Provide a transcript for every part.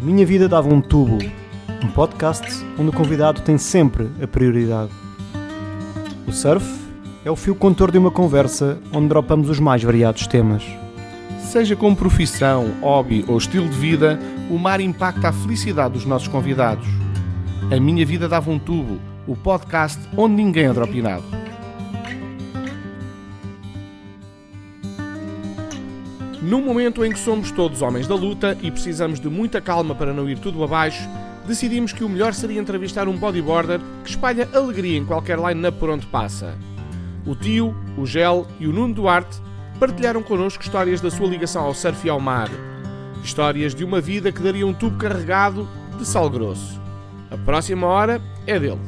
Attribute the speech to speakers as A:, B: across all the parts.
A: A minha vida dava um tubo, um podcast onde o convidado tem sempre a prioridade. O surf é o fio contor de uma conversa onde dropamos os mais variados temas.
B: Seja como profissão, hobby ou estilo de vida, o mar impacta a felicidade dos nossos convidados. A minha vida dava um tubo, o podcast onde ninguém é dropinado. Num momento em que somos todos homens da luta e precisamos de muita calma para não ir tudo abaixo, decidimos que o melhor seria entrevistar um bodyboarder que espalha alegria em qualquer line-up por onde passa. O Tio, o Gel e o Nuno Duarte partilharam connosco histórias da sua ligação ao surf e ao mar. Histórias de uma vida que daria um tubo carregado de sal grosso. A próxima hora é dele.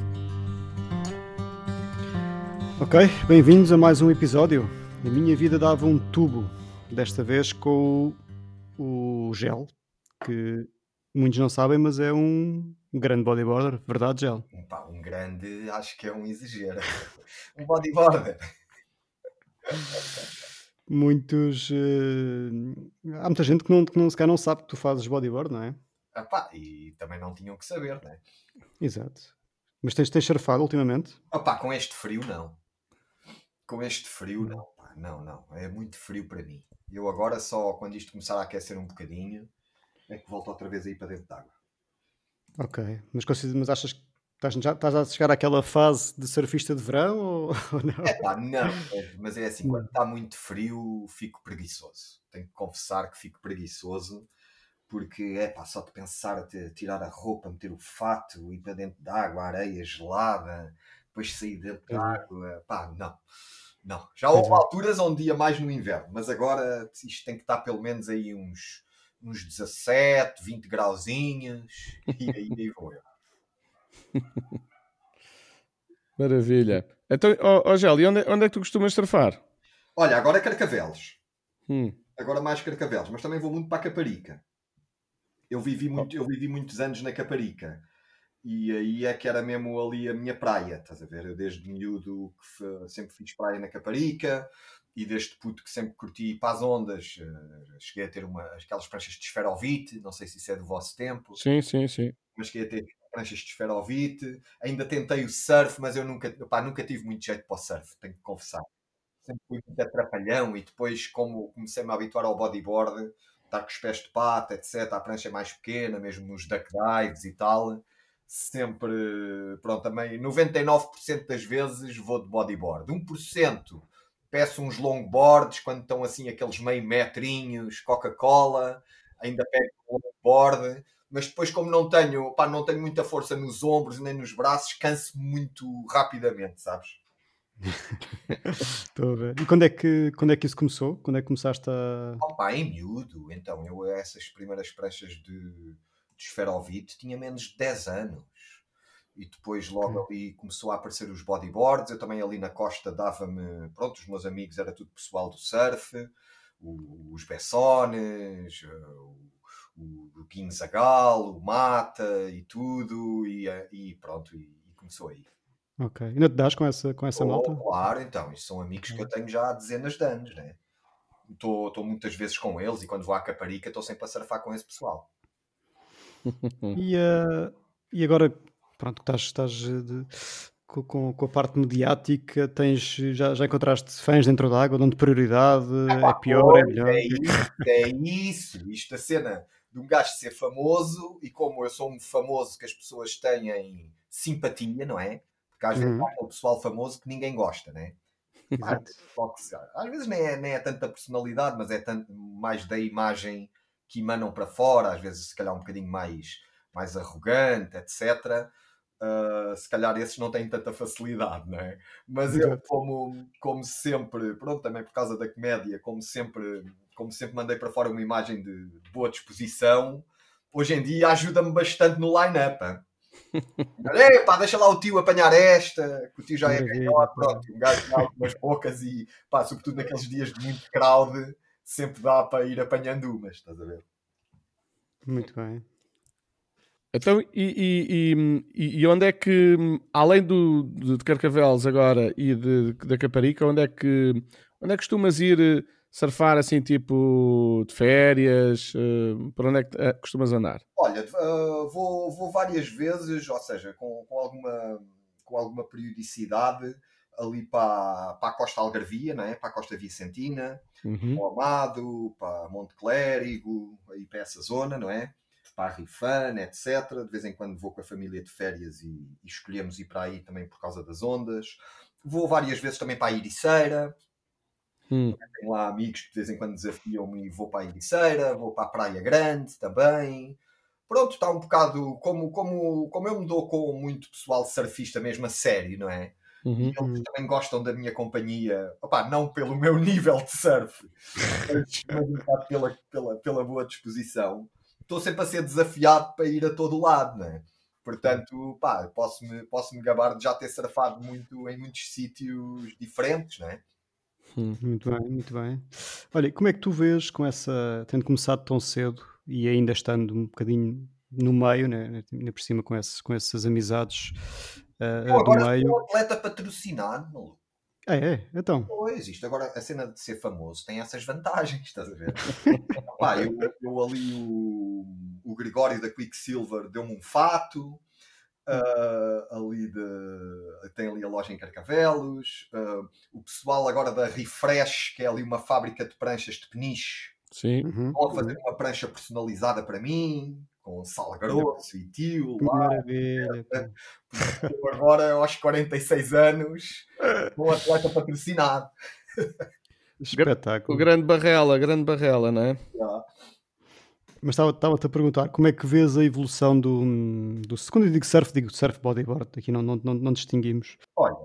A: Ok, bem-vindos a mais um episódio. A minha vida dava um tubo, desta vez com o, o Gel, que muitos não sabem, mas é um grande bodyboarder, verdade, Gel?
C: Pá, um grande, acho que é um exagero. um bodyboarder.
A: Muitos. uh, há muita gente que não, que não sequer não sabe que tu fazes bodyboard, não é?
C: Ah, pá, e também não tinham que saber, né?
A: Exato. Mas tens, tens surfado ultimamente?
C: Ah, pá, com este frio, não. Com este frio, não. Pá, não, não. É muito frio para mim. Eu agora só, quando isto começar a aquecer um bocadinho, é que volto outra vez aí para dentro de água.
A: Ok. Mas, mas achas que estás, já estás a chegar àquela fase de surfista de verão ou, ou não?
C: É pá, não. é- mas é assim, quando está muito frio, fico preguiçoso. Tenho que confessar que fico preguiçoso. Porque é pá, só de pensar a tirar a roupa, meter o fato, ir para dentro da água, a areia gelada, depois sair dentro água, pá, não. Não. Já houve
A: é.
C: alturas onde ia mais no inverno, mas agora isto tem que estar pelo menos aí uns, uns 17, 20 grauzinhos, e aí, aí vou eu.
B: Maravilha. Então, ó Gel, e onde, onde é que tu costumas surfar?
C: Olha, agora é Carcavelos.
B: Hum.
C: agora mais Carcavelos, mas também vou muito para a Caparica. Eu vivi, muito, eu vivi muitos anos na Caparica. E aí é que era mesmo ali a minha praia, estás a ver? Eu desde miúdo que sempre fiz praia na Caparica e desde puto que sempre curti para as ondas. eh, Cheguei a ter uma, aquelas pranchas de esferovite, não sei se isso é do vosso tempo,
B: Sim, sim, sim.
C: mas cheguei a ter pranchas de esferovite. Ainda tentei o surf, mas eu nunca, pá, nunca tive muito jeito para o surf, tenho que confessar sempre fui muito atrapalhão e depois como comecei-me a habituar ao bodyboard, estar com os pés de pata, etc, a prancha é mais pequena, mesmo nos duck dives e tal, sempre, pronto, também 99% das vezes vou de bodyboard. 1% peço uns longboards quando estão assim aqueles meio metrinhos, Coca-Cola, ainda pego um longboard, mas depois como não tenho, pá, não tenho muita força nos ombros nem nos braços, canso-me muito rapidamente, sabes?
A: Estou a ver. E quando é, que, quando é que isso começou? Quando é que começaste a.
C: Opa, em miúdo, então, eu essas primeiras pranchas de, de esferovite tinha menos de 10 anos. E depois logo ali começou a aparecer os bodyboards, eu também ali na costa dava-me, pronto, os meus amigos era tudo pessoal do surf, o- os Bessones, eh, o, o Guinho Zagal, o Mata e tudo, e, eh, e pronto, e, e começou aí.
A: Ok. Ainda te das com essa, com essa
C: Oh,
A: malta?
C: Claro, então, isto são amigos que eu tenho já há dezenas de anos, né? Estou muitas vezes com eles e quando vou à Caparica estou sempre a surfar com esse pessoal.
A: E, eh, e agora, pronto, que estás, estás eh, de- com, com- a parte mediática, tens, já, já encontraste fãs dentro da água, dão-te prioridade, é pior, é
C: Pois,
A: melhor.
C: É isso, é isso. Isto a cena de um gajo ser famoso e como eu sou um famoso que as pessoas têm simpatia, não é? Porque às vezes
A: Uhum.
C: há aquele pessoal famoso que ninguém gosta, né?
A: Exato.
C: Só que se- Às vezes nem é, nem é tanta personalidade, mas é tanto mais da imagem que emanam para fora, às vezes se calhar um bocadinho mais, mais arrogante, etc. Uh, se calhar esses não têm tanta facilidade, não é? Mas eu, como, como sempre, pronto, também por causa da comédia, como sempre, como sempre mandei para fora uma imagem de, de boa disposição, hoje em dia ajuda-me bastante no line-up. epá, deixa lá o tio apanhar esta, que o tio já é
A: pá.
C: pronto, um gajo dá umas poucas e, pá, sobretudo naqueles dias de muito crowd, sempre dá para ir apanhando umas, estás a ver?
A: Muito bem.
B: Então, e, e- e- e onde é que, além do, de Carcavelos agora e de, da Caparica, onde é que onde é que costumas ir eh, surfar assim, tipo de férias? Uh, por onde é que uh, costumas andar?
C: Olha, vou, vou várias vezes, ou seja, com, com, alguma, com alguma periodicidade ali para, para a Costa Algarvia, não é? para a Costa Vicentina, uhum. para o Amado, para Monte Clérigo, aí para essa zona, não é? Para a Rifana, etc. De vez em quando vou com a família de férias e, e escolhemos ir para aí também por causa das ondas. Vou várias vezes também para a Iriceira. Hum. Tenho lá amigos que de vez em quando desafiam-me e vou para a Iriceira, vou para a Praia Grande também. Pronto, está um bocado como, como, como eu me dou com muito pessoal surfista mesmo a sério, não é? Uhum. E eles também gostam da minha companhia, não pelo meu nível de surf, mas pela, pela, pela boa disposição. Estou sempre a ser desafiado para ir a todo lado, não é? Portanto, pá, posso-me posso -me gabar de já ter surfado muito em muitos sítios diferentes, não é?
A: Hum, muito bem, muito bem. Olha, como é que tu vês com essa, tendo começado tão cedo e ainda estando um bocadinho no meio, né, ainda por cima com, esses, com essas amizades uh,
C: agora do meio. Sou um atleta patrocinado, maluco.
A: É, é, então.
C: Pois, isto agora a cena de ser famoso tem essas vantagens, estás a ver? Pá, eu, eu ali o, o Gregório da Quicksilver deu-me um fato. Uh, ali de, tem ali a loja em Carcavelos, uh, o pessoal agora da Refresh, que é ali uma fábrica de pranchas de peniche,
B: Sim.
C: Uhum. pode fazer uma prancha personalizada para mim, com sal grosso e tio.
A: Maravilha.
C: agora, aos 46 anos, um atleta patrocinado.
A: Espetáculo.
B: O grande Barrela, grande Barrela, não é?
C: Yeah.
A: Mas estava-te a perguntar como é que vês a evolução do, do. Quando eu digo surf, digo surf bodyboard, aqui não, não, não, não distinguimos.
C: Olha,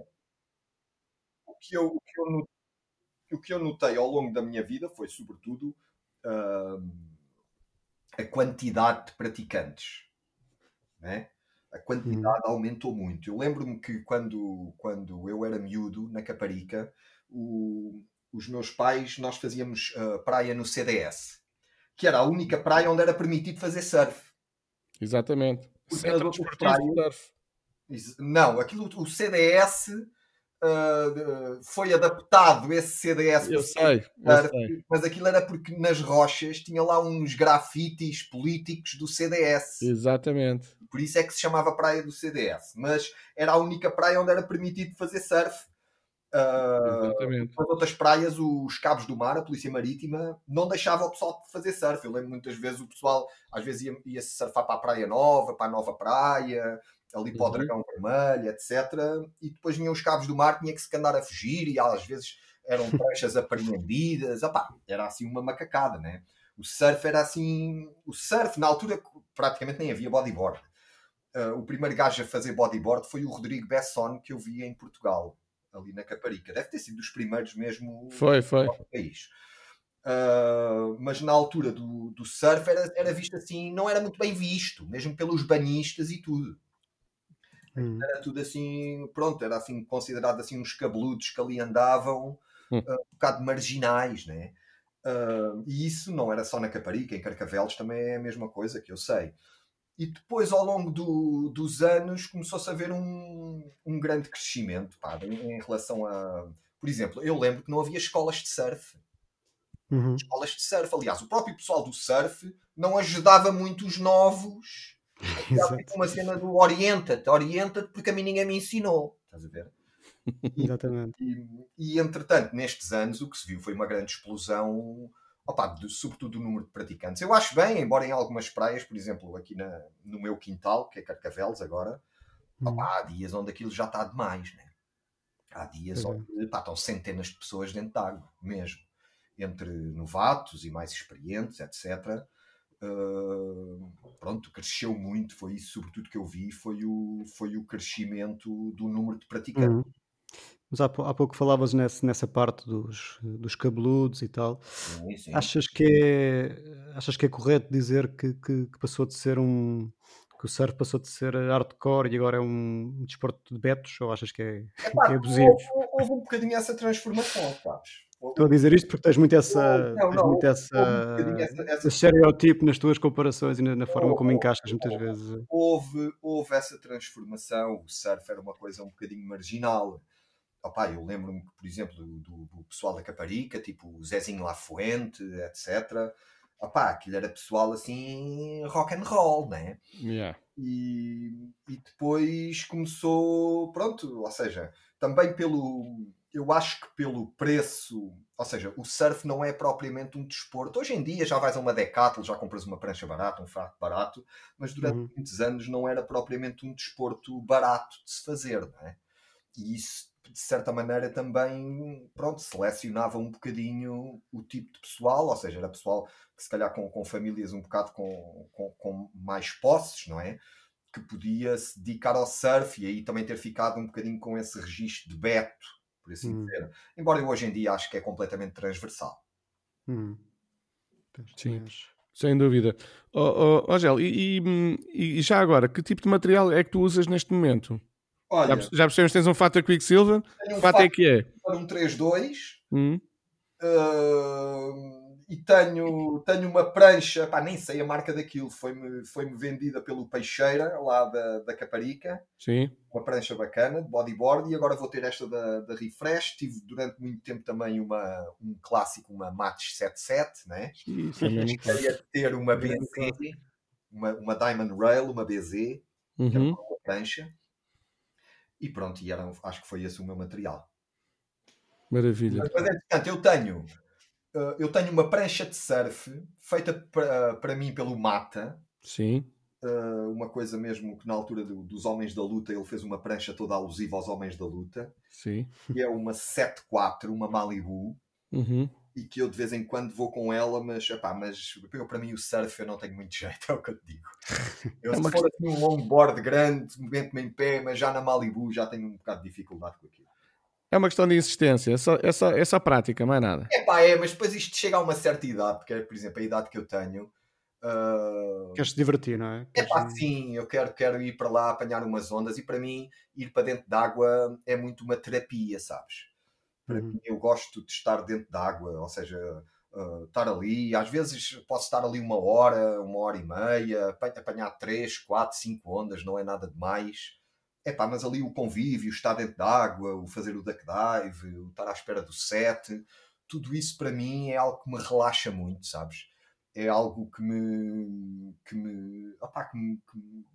C: o que, eu, o, que eu notei, o que eu notei ao longo da minha vida foi, sobretudo, uh, a quantidade de praticantes. Né? A quantidade hum. aumentou muito. Eu lembro-me que quando, quando eu era miúdo, na Caparica, o, os meus pais, nós fazíamos uh, praia no CDS que era a única praia onde era permitido fazer surf.
B: Exatamente.
C: Centro desportivo de surf. Não, aquilo, o CDS uh, foi adaptado, esse CDS.
B: Eu sei, eu sei,
C: Mas aquilo era porque nas rochas tinha lá uns grafites políticos do CDS.
B: Exatamente.
C: Por isso é que se chamava Praia do CDS. Mas era a única praia onde era permitido fazer surf Uh, nas outras praias, os cabos do mar, a polícia marítima, não deixava o pessoal fazer surf. Eu lembro muitas vezes o pessoal, às vezes, ia, ia surfar para a Praia Nova, para a Nova Praia, ali para o uhum. Dragão Vermelho, etc. E depois vinham os cabos do mar, tinha que se andar a fugir, e às vezes eram pranchas apreendidas. Opá, era assim uma macacada, né? O surf era assim. O surf, na altura, praticamente nem havia bodyboard. Uh, o primeiro gajo a fazer bodyboard foi o Rodrigo Besson, que eu vi em Portugal ali na Caparica. Deve ter sido dos primeiros mesmo
B: foi, foi.
C: no país. Uh, mas na altura do, do surf era, era visto assim, não era muito bem visto, mesmo pelos banistas e tudo. Hum. Era tudo assim, pronto, era assim considerado assim uns cabeludos que ali andavam, hum. uh, um bocado marginais, né? Uh, e isso não era só na Caparica, em Carcavelos também é a mesma coisa que eu sei. E depois, ao longo do, dos anos, começou-se a ver um, um grande crescimento pá, em, em, relação a. Por exemplo, eu lembro que não havia escolas de surf. Uhum. Escolas de surf. Aliás, o próprio pessoal do surf não ajudava muito os novos. Tipo uma cena do orienta-te, orienta-te porque a mim ninguém me ensinou. Estás a ver?
A: Exatamente.
C: E, e, entretanto, nestes anos, o que se viu foi uma grande explosão opa, de, sobretudo o número de praticantes. Eu acho bem, embora em algumas praias, por exemplo, aqui na, no meu quintal, que é Carcavelos agora, hum. opa, há dias onde aquilo já está demais, né? Há dias é. onde estão centenas de pessoas dentro de água, mesmo. Entre novatos e mais experientes, etc. Uh, pronto, cresceu muito, foi isso sobretudo que eu vi, foi o, foi o crescimento do número de praticantes. Uhum.
A: Mas há, há pouco falavas nessa, nessa parte dos, dos cabeludos e tal.
C: Sim, sim.
A: Achas que é, achas que é correto dizer que, que, que passou de ser um. que o surf passou de ser hardcore e agora é um desporto de betos? Ou achas que é, Epá, que é abusivo?
C: Houve, houve, um bocadinho essa transformação, sabes?
A: Estou a dizer isto porque tens muito essa, não, não, tens muito essa, um essa, essa, estereotipo nas tuas comparações e na, na forma como encaixas muitas vezes.
C: Houve, houve essa transformação. O surf era uma coisa um bocadinho marginal opá, eu lembro-me, por exemplo, do, do, do pessoal da Caparica, tipo o Zezinho Lafuente, etc. Opá, aquilo era pessoal assim rock and roll, né?
B: Yeah.
C: E, e depois começou, pronto, ou seja, também pelo, eu acho que pelo preço, ou seja, o surf não é propriamente um desporto. Hoje em dia já vais a uma Decathlon, já compras uma prancha barata, um fato barato, mas durante
A: Uhum.
C: muitos anos não era propriamente um desporto barato de se fazer, não é? E isso, de certa maneira, também, pronto, selecionava um bocadinho o tipo de pessoal, ou seja, era pessoal que se calhar com, com famílias um bocado com, com, com mais posses, não é? Que podia se dedicar ao surf e aí também ter ficado um bocadinho com esse registro de Beto, por assim
A: Hum.
C: dizer. Embora eu hoje em dia acho que é completamente transversal.
A: Hum.
B: Sim. Sem dúvida. Ó oh, Gel, e, e- e já agora, que tipo de material é que tu usas neste momento?
C: Olha,
B: Já, perce- já percebemos que tens um fato a Quicksilver?
C: tenho
B: Que
C: um
B: fato é que é?
C: um 3-2
B: Hum?
C: uh, e tenho, tenho uma prancha, pá, nem sei a marca daquilo, foi-me foi vendida pelo Peixeira, lá da, da Caparica.
B: Sim.
C: uma prancha bacana de bodyboard e agora vou ter esta da, da Refresh. Tive durante muito tempo também uma, um clássico, uma Match 77, né?
B: É mesmo.
C: Queria ter uma BZ, uma, uma Diamond Rail, uma BZ, que era
B: Uhum.
C: uma prancha. E pronto, e era, acho que foi esse o meu material.
B: Maravilha.
C: Mas, entretanto, eu tenho, uh, eu tenho uma prancha de surf feita para para mim pelo Mata,
B: Sim.
C: uh, uma coisa mesmo que na altura do- dos Homens da Luta ele fez uma prancha toda alusiva aos Homens da Luta.
B: Sim.
C: que é uma 7.4, uma Malibu,
B: Uhum.
C: e que eu de vez em quando vou com ela, mas, epá, mas eu, para mim o surf eu não tenho muito jeito, é o que eu te digo. Eu,
B: É
C: se for assim um longboard grande, movimento-me em pé, mas já na Malibu já tenho um bocado de dificuldade com aquilo.
B: É uma questão de insistência, é só, é só, é só prática, mais nada.
C: Epá, é, mas depois isto chega a uma certa idade, porque, por exemplo, a idade que eu tenho. ah,
A: Queres te divertir, não é?
C: É pá, sim, eu quero, quero ir para lá apanhar umas ondas e para mim ir para dentro d'água é muito uma terapia, sabes? Para
A: Uhum.
C: mim eu gosto de estar dentro d'água, ou seja, uh, estar ali, às vezes posso estar ali uma hora, uma hora e meia, apa- apanhar três, quatro, cinco ondas, não é nada demais. É pá, mas ali o convívio, estar dentro d'água, o fazer o duck dive, o estar à espera do set, tudo isso para mim é algo que me relaxa muito, sabes? é algo que me que me, opá, que, me, que, me-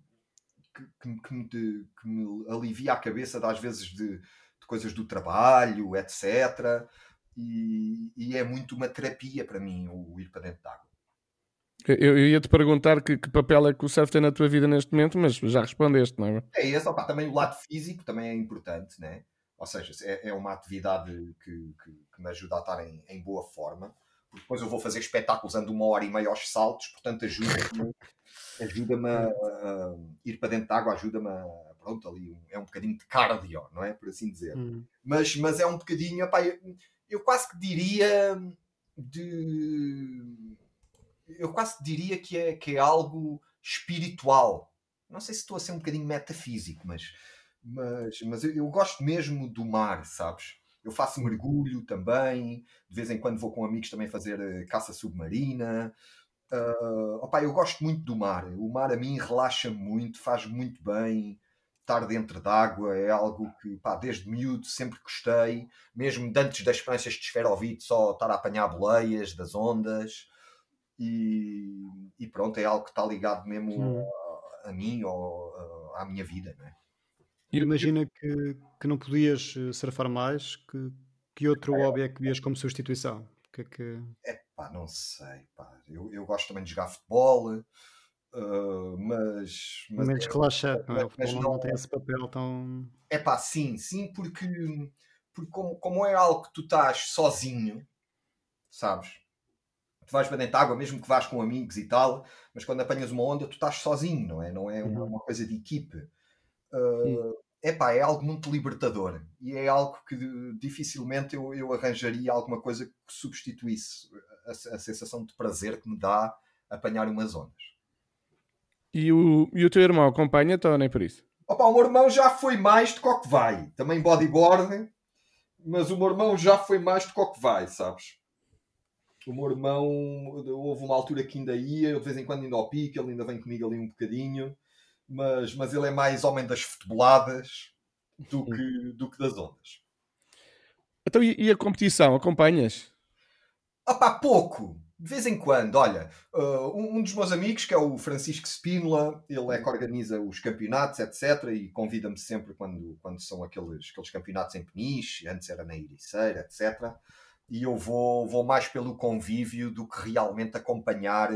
C: que, que, me, de- que me alivia a cabeça de, às vezes de, de coisas do trabalho, etc. E, e é muito uma terapia para mim o ir para dentro de água.
B: Eu, eu ia te perguntar que, que papel é que o surf tem na tua vida neste momento, mas já respondeste, não é?
C: É esse, opá, também o lado físico também é importante, né? Ou seja, é, é uma atividade que, que, que me ajuda a estar em, em boa forma. Porque depois eu vou fazer espetáculos, ando uma hora e meia aos saltos, portanto ajuda-me ajuda-me a, a ir para dentro de água, ajuda-me a, pronto, ali um- é um bocadinho de cardio, não é? Por assim dizer.
A: Hum.
C: Mas, mas é um bocadinho, opá, eu, eu quase que diria de. Eu quase diria que é, que é algo espiritual. Não sei se estou a ser um bocadinho metafísico, mas, mas, mas eu, eu gosto mesmo do mar, sabes? Eu faço mergulho também, de vez em quando vou com amigos também fazer eh, caça submarina. Ah, opá, eu gosto muito do mar. O mar a mim relaxa muito, faz muito bem. Estar dentro d'água é algo que, pá, desde miúdo sempre gostei. Mesmo antes das pranchas de esferovite, só estar a apanhar boleias das ondas. E, e pronto, é algo que está ligado mesmo
A: Hum.
C: a, a mim ou a- à minha vida, não é?
A: Imagina que, que não podias eh, surfar mais, que, que outro hobby é que vias como substituição? O Que é que...
C: Pá, não sei, pá. Eu, eu gosto também de jogar futebol, ah, mas, mas
A: menos relaxante, não é? O
C: mas
A: futebol não-
C: não
A: tem esse papel tão.
C: É pá, sim, sim, porque, porque como, como é algo que tu estás sozinho, sabes? Tu vais para dentro de água, mesmo que vás com amigos e tal, mas quando apanhas uma onda, tu estás sozinho, não é? Não é uma,
A: Uhum.
C: uma coisa de equipe. é pá, é algo muito libertador e é algo que de- dificilmente eu, eu arranjaria alguma coisa que substituísse a, a sensação de prazer que me dá apanhar umas ondas.
B: E o, e o teu irmão acompanha-te ou nem por isso?
C: Opa, o meu irmão já foi mais do que vai. Também bodyboard, mas o meu irmão já foi mais do que o que vai, sabes? O meu irmão, houve uma altura que ainda ia, eu de vez em quando ainda ao pique, ele ainda vem comigo ali um bocadinho, mas, mas ele é mais homem das futeboladas do que, do que das ondas.
B: Então, e, e a competição? Acompanhas?
C: Opá, pouco. De vez em quando, olha, uh, um, um dos meus amigos, que é o Francisco Spínola, ele é que organiza os campeonatos, etc. E convida-me sempre quando, quando são aqueles, aqueles campeonatos em Peniche, antes era na Ericeira, etc. E eu vou, vou mais pelo convívio do que realmente acompanhar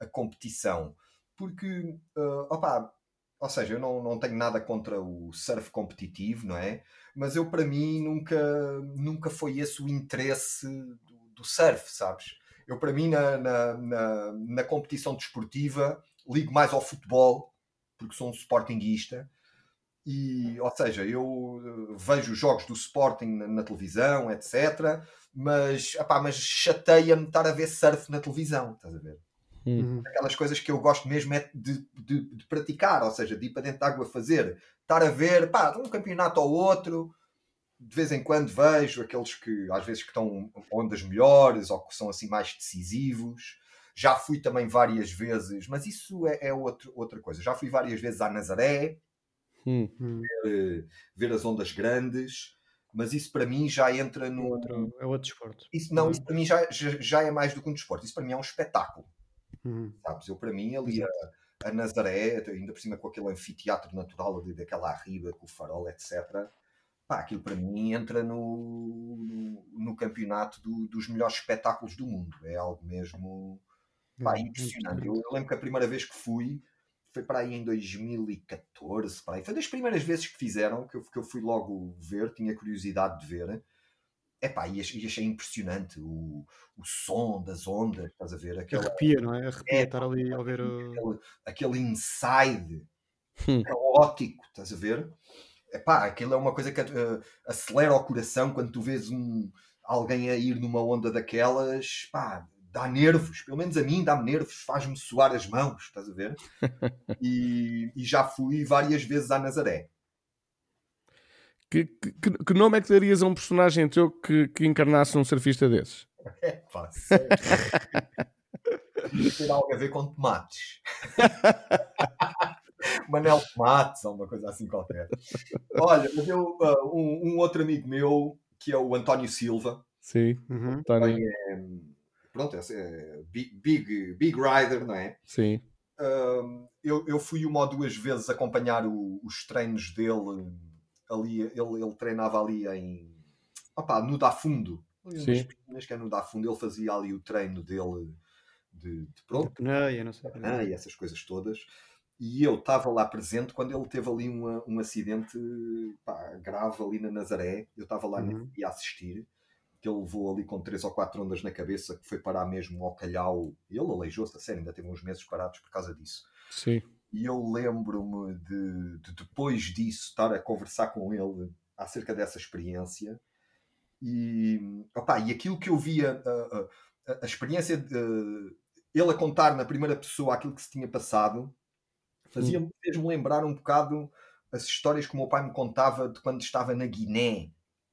C: a competição. Porque, uh, opá, ou seja, eu não, não tenho nada contra o surf competitivo, não é? Mas eu, para mim, nunca, nunca foi esse o interesse do, do surf, sabes? Eu, para mim, na, na, na, na, competição desportiva, ligo mais ao futebol, porque sou um sportinguista. E, ou seja, eu eh, vejo os jogos do Sporting na, na televisão, etc. Mas, apá, mas chateia-me estar a ver surf na televisão, estás a ver? Uhum. Aquelas coisas que eu gosto mesmo é de, de, de, praticar, ou seja, de ir para dentro de água fazer. Estar a ver, pá, um campeonato ou outro, de vez em quando vejo aqueles que às vezes que estão ondas melhores ou que são assim mais decisivos. Já fui também várias vezes, mas isso é, é outro, outra coisa. Já fui várias vezes à Nazaré hum. ver, ver, as ondas grandes, mas isso para mim já entra no.
A: É outro, é outro desporto.
C: Isso, não, isso para mim já, já, é mais do que um desporto. Isso para mim é um espetáculo. Hum. Sabes? Eu para mim ali a, a Nazaré, ainda por cima com aquele anfiteatro natural ali daquela arriba, com o farol, etc pá, aquilo para mim entra no, no, no campeonato do, dos melhores espetáculos do mundo. É algo mesmo pá, hum, impressionante. Eu, eu, lembro que a primeira vez que fui foi para aí em 2014. Para aí. Foi das primeiras vezes que fizeram que eu, que eu fui logo ver, tinha curiosidade de ver. Epá, e achei, achei impressionante o, o som das ondas, estás a ver?
A: Aquela, Arrepia, não é? Arrepia é, estar ali a ver.
C: Aquele, aquele inside hum. caótico, estás a ver? epá, aquilo é uma coisa que uh, acelera o coração quando tu vês um, alguém a ir numa onda daquelas, pá, dá nervos, pelo menos a mim dá-me nervos, faz-me suar as mãos, estás a ver? E, e, já fui várias vezes à Nazaré.
B: Que, que, que, nome é que darias a um personagem teu que, que encarnasse um surfista desses?
C: É sério. Tem algo a ver com tomates. Manel Matos ou uma coisa assim qualquer. Olha, mas eu, uh, um, um, outro amigo meu, que é o António Silva.
B: Sim, uhum. António.
C: É, pronto, é, é big, big Rider, não é?
B: Sim.
C: Uh, eu, eu fui uma ou duas vezes acompanhar o, os treinos dele ali. Ele, ele treinava ali em. Opá, no Da Fundo.
B: Sim.
C: que é no Da Fundo. Ele fazia ali o treino dele de, de pronto.
A: Pneia, não sei.
C: Pneia, essas coisas todas e eu estava lá presente quando ele teve ali uma, um acidente pá, grave ali na Nazaré. Eu estava lá uhum. a assistir, que ele levou ali com três ou quatro ondas na cabeça, que foi parar mesmo ao calhau. Ele aleijou-se, a sério, ainda teve uns meses parados por causa disso.
B: Sim.
C: E eu lembro-me de, de, depois disso, estar a conversar com ele acerca dessa experiência. E, opa, e aquilo que eu via, a, a, a experiência de ele a contar na primeira pessoa aquilo que se tinha passado, Fazia-me hum. mesmo lembrar um bocado as histórias que o meu pai me contava de quando estava na Guiné.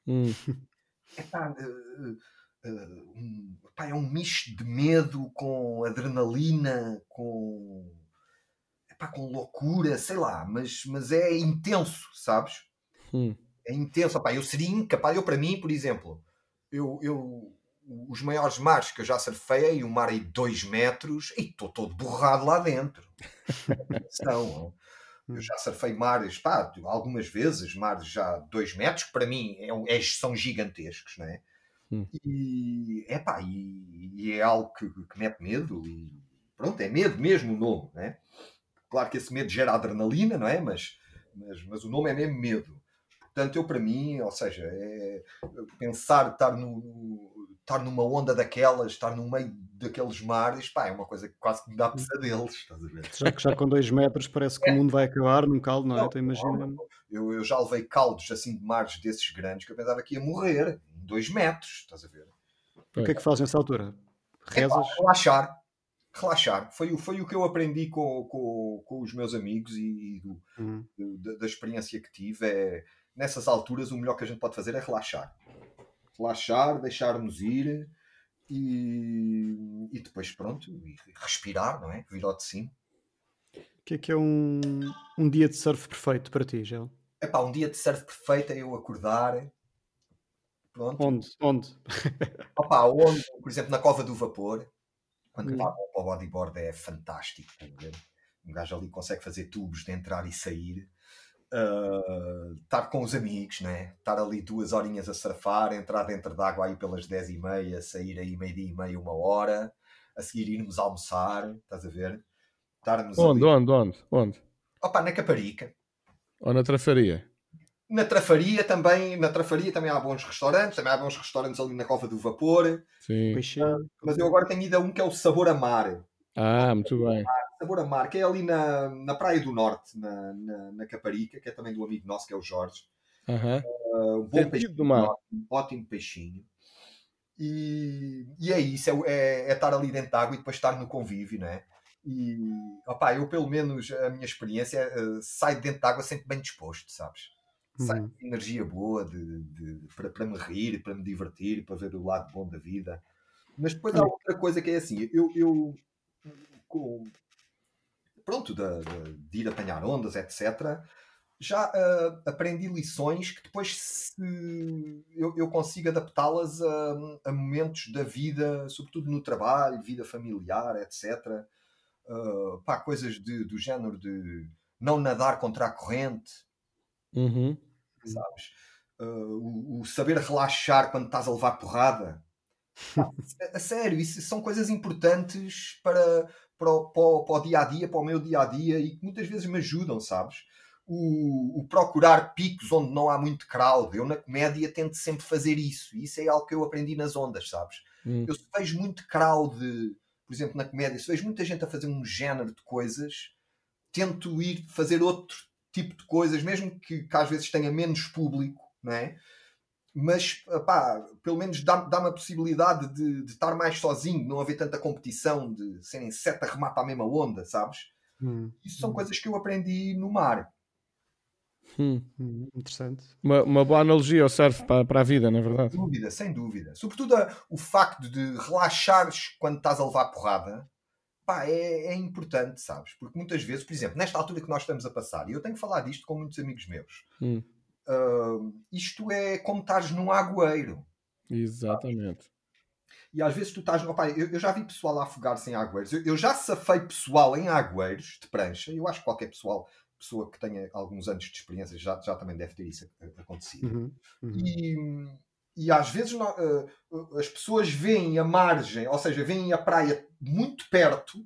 B: Hum.
C: Epá, uh, uh, um, epá, é um misto de medo com adrenalina, com, epá, com loucura, sei lá, mas, mas é intenso, sabes?
B: Hum.
C: É intenso. Epá, eu seria incapaz, eu para mim, por exemplo, eu, eu os maiores mares que eu já surfei, um mar aí de 2 metros, e estou todo borrado lá dentro. São, eu já surfei mares, pá, algumas vezes, mares já 2 metros, que para mim é, é, são gigantescos, não é? Hum. E, epá, e, e é algo que, que mete medo, e pronto, é medo mesmo o nome, não é? Claro que esse medo gera adrenalina, não é? Mas, mas, mas o nome é mesmo medo. Portanto, eu para mim, ou seja, é pensar estar, no, estar numa onda daquelas, estar no meio daqueles mares, pá, é uma coisa que quase que me dá pesadelos, estás a ver?
A: Já que já com dois metros parece que é. o mundo vai acabar num caldo, não é? Não, então imagina.
C: Eu, eu já levei caldos assim de mares desses grandes que eu pensava que ia morrer em dois metros, estás a ver?
A: O que é que fazes nessa altura? Rezas? É,
C: relaxar. Relaxar. Foi, foi o que eu aprendi com, com, com os meus amigos e, e do, uhum. da, da experiência que tive. É, nessas alturas, o melhor que a gente pode fazer é relaxar. Relaxar, deixar-nos ir e, e depois, pronto, e respirar, não é? Vir ao de cima.
A: O que é que é um, um dia de surf perfeito para ti, Gel?
C: Epá, um dia de surf perfeito é eu acordar, Pronto.
A: Onde? Onde?
C: Opa, onde, por exemplo, na Cova do Vapor, quando
A: Hum.
C: para o bodyboard é fantástico. Um gajo ali consegue fazer tubos de entrar e sair. Ah, estar com os amigos, né? estar ali duas horinhas a surfar, entrar dentro d'água aí pelas 10 e meia, sair aí meio-dia e meia, uma hora, a seguir irmos almoçar, estás a ver? Estarmos
B: Onde,
C: ali.
B: onde, onde? Onde?
C: Opa, na Caparica.
B: Ou na trafaria?
C: Na Trafaria também, na Trafaria também há bons restaurantes, também há bons restaurantes ali na Cova do Vapor,
B: Sim.
A: Peixinho.
C: mas eu agora tenho ido a um que é o Sabor a Mar.
B: Ah, muito bem.
C: Sabor a Mar, que é ali na, na Praia do Norte, na, na, na Caparica, que é também do amigo nosso, que é o Jorge.
B: Aham.
C: Uh, um bom
B: Sentido
C: peixinho,
B: do mar.
C: ótimo, ótimo peixinho. E, e é isso, é, é, é estar ali dentro de água e depois estar no convívio, não é? E opá, eu pelo menos a minha experiência uh, saio dentro de água sempre bem disposto, sabes? Saio
A: Uhum.
C: com energia boa de, de- para, para me rir, para me divertir, para ver o lado bom da vida. Mas depois há outra coisa que é assim, eu, eu com- pronto, de, de- de ir apanhar ondas, etc., já ah, aprendi lições que depois se eu, eu consigo adaptá-las a, a momentos da vida, sobretudo no trabalho, vida familiar, etc. Ah, pá, coisas de- do género de não nadar contra a corrente,
B: Uhum.
C: sabes? Uh, o, o saber relaxar quando estás a levar porrada. Pá, a, a sério, isso são coisas importantes para, para, o, para, o, para o dia a dia, para o meu dia a dia e que muitas vezes me ajudam, sabes? O, o procurar picos onde não há muito crowd. Eu na comédia tento sempre fazer isso, e isso é algo que eu aprendi nas ondas, sabes?
B: Hum.
C: Eu se vejo muito crowd, por exemplo, na comédia, se vejo muita gente a fazer um género de coisas, tento ir fazer outro tipo de coisas, mesmo que, que às vezes tenha menos público, não é? Mas, pá, pelo menos dá-me dá a possibilidade de, de estar mais sozinho, de não haver tanta competição, de serem sete a remar para a mesma onda, sabes?
A: Hum,
C: Isso são coisas que eu aprendi no mar.
B: Hum.
A: hum, interessante.
B: Uma, uma boa analogia ao surf para, para a vida, na verdade.
C: Sem dúvida, sem dúvida. Sobretudo a- o facto de relaxares quando estás a levar porrada, pá, é, é importante, sabes? Porque muitas vezes, por exemplo, nesta altura que nós estamos a passar, e eu tenho que falar disto com muitos amigos meus,
B: Hum.
C: Isto é como estares num agueiro.
B: Exatamente.
C: E às vezes tu estás. Opa, eu, eu já vi pessoal a afogar-se em agueiros. Eu, eu já safei pessoal em agueiros de prancha. Eu acho que qualquer pessoal, pessoa que tenha alguns anos de experiência já, já também deve ter isso acontecido.
A: Uhum, uhum.
C: E, e às vezes eh, as pessoas veem a margem, ou seja, veem a praia muito perto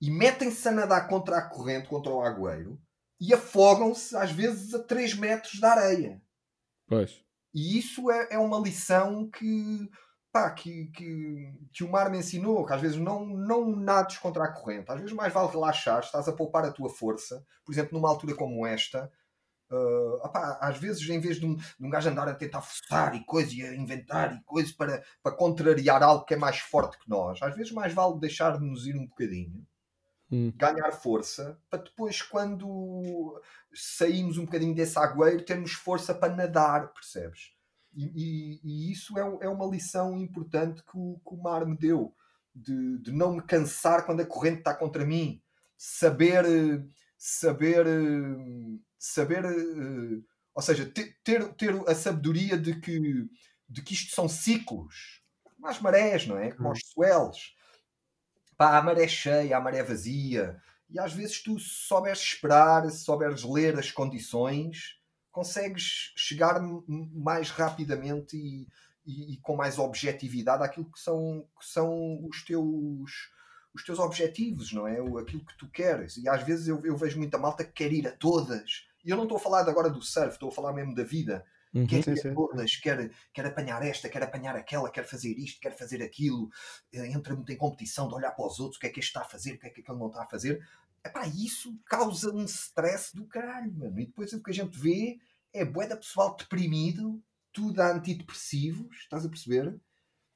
C: e metem-se a nadar contra a corrente, contra o agueiro e afogam-se às vezes a 3 metros da areia.
B: Pois.
C: E isso é, é uma lição que, pá, que, que, que o mar me ensinou, que às vezes não, não nades contra a corrente. Às vezes mais vale relaxar, estás a poupar a tua força. Por exemplo, numa altura como esta, ah, opá, às vezes em vez de um, de um gajo andar a tentar forçar e coisa, e a inventar e coisa para, para contrariar algo que é mais forte que nós, às vezes mais vale deixar de nos ir um bocadinho
B: Hum.
C: ganhar força para depois, quando saímos um bocadinho desse agueiro, termos força para nadar, percebes? E, e- e isso é, é uma lição importante que o, que o mar me deu, de, de não me cansar quando a corrente está contra mim, saber, saber, saber, eh, ou seja, ter, ter, a sabedoria de que, de que isto são ciclos, como as marés, não é? Como os swells pá, a maré cheia, a maré vazia. E às vezes tu, se souberes esperar, se souberes ler as condições, consegues chegar mais rapidamente e, e- e com mais objetividade àquilo que são, que são os teus os teus objetivos, não é? Aquilo que tu queres. E às vezes eu, eu vejo muita malta que quer ir a todas. E eu não estou a falar agora do surf, estou a falar mesmo da vida
B: Uhum.
C: quer
A: Sim, sim.
C: todas, quer, quer apanhar esta, quer apanhar aquela, quer fazer isto, quer fazer aquilo, eh, entra muito em competição de olhar para os outros, o que é que este está a fazer, o que é que aquele não está a fazer. Epá, isso causa um stress do caralho, mano. E depois o que a gente vê é bué da pessoal deprimido, tudo a antidepressivos, estás a perceber?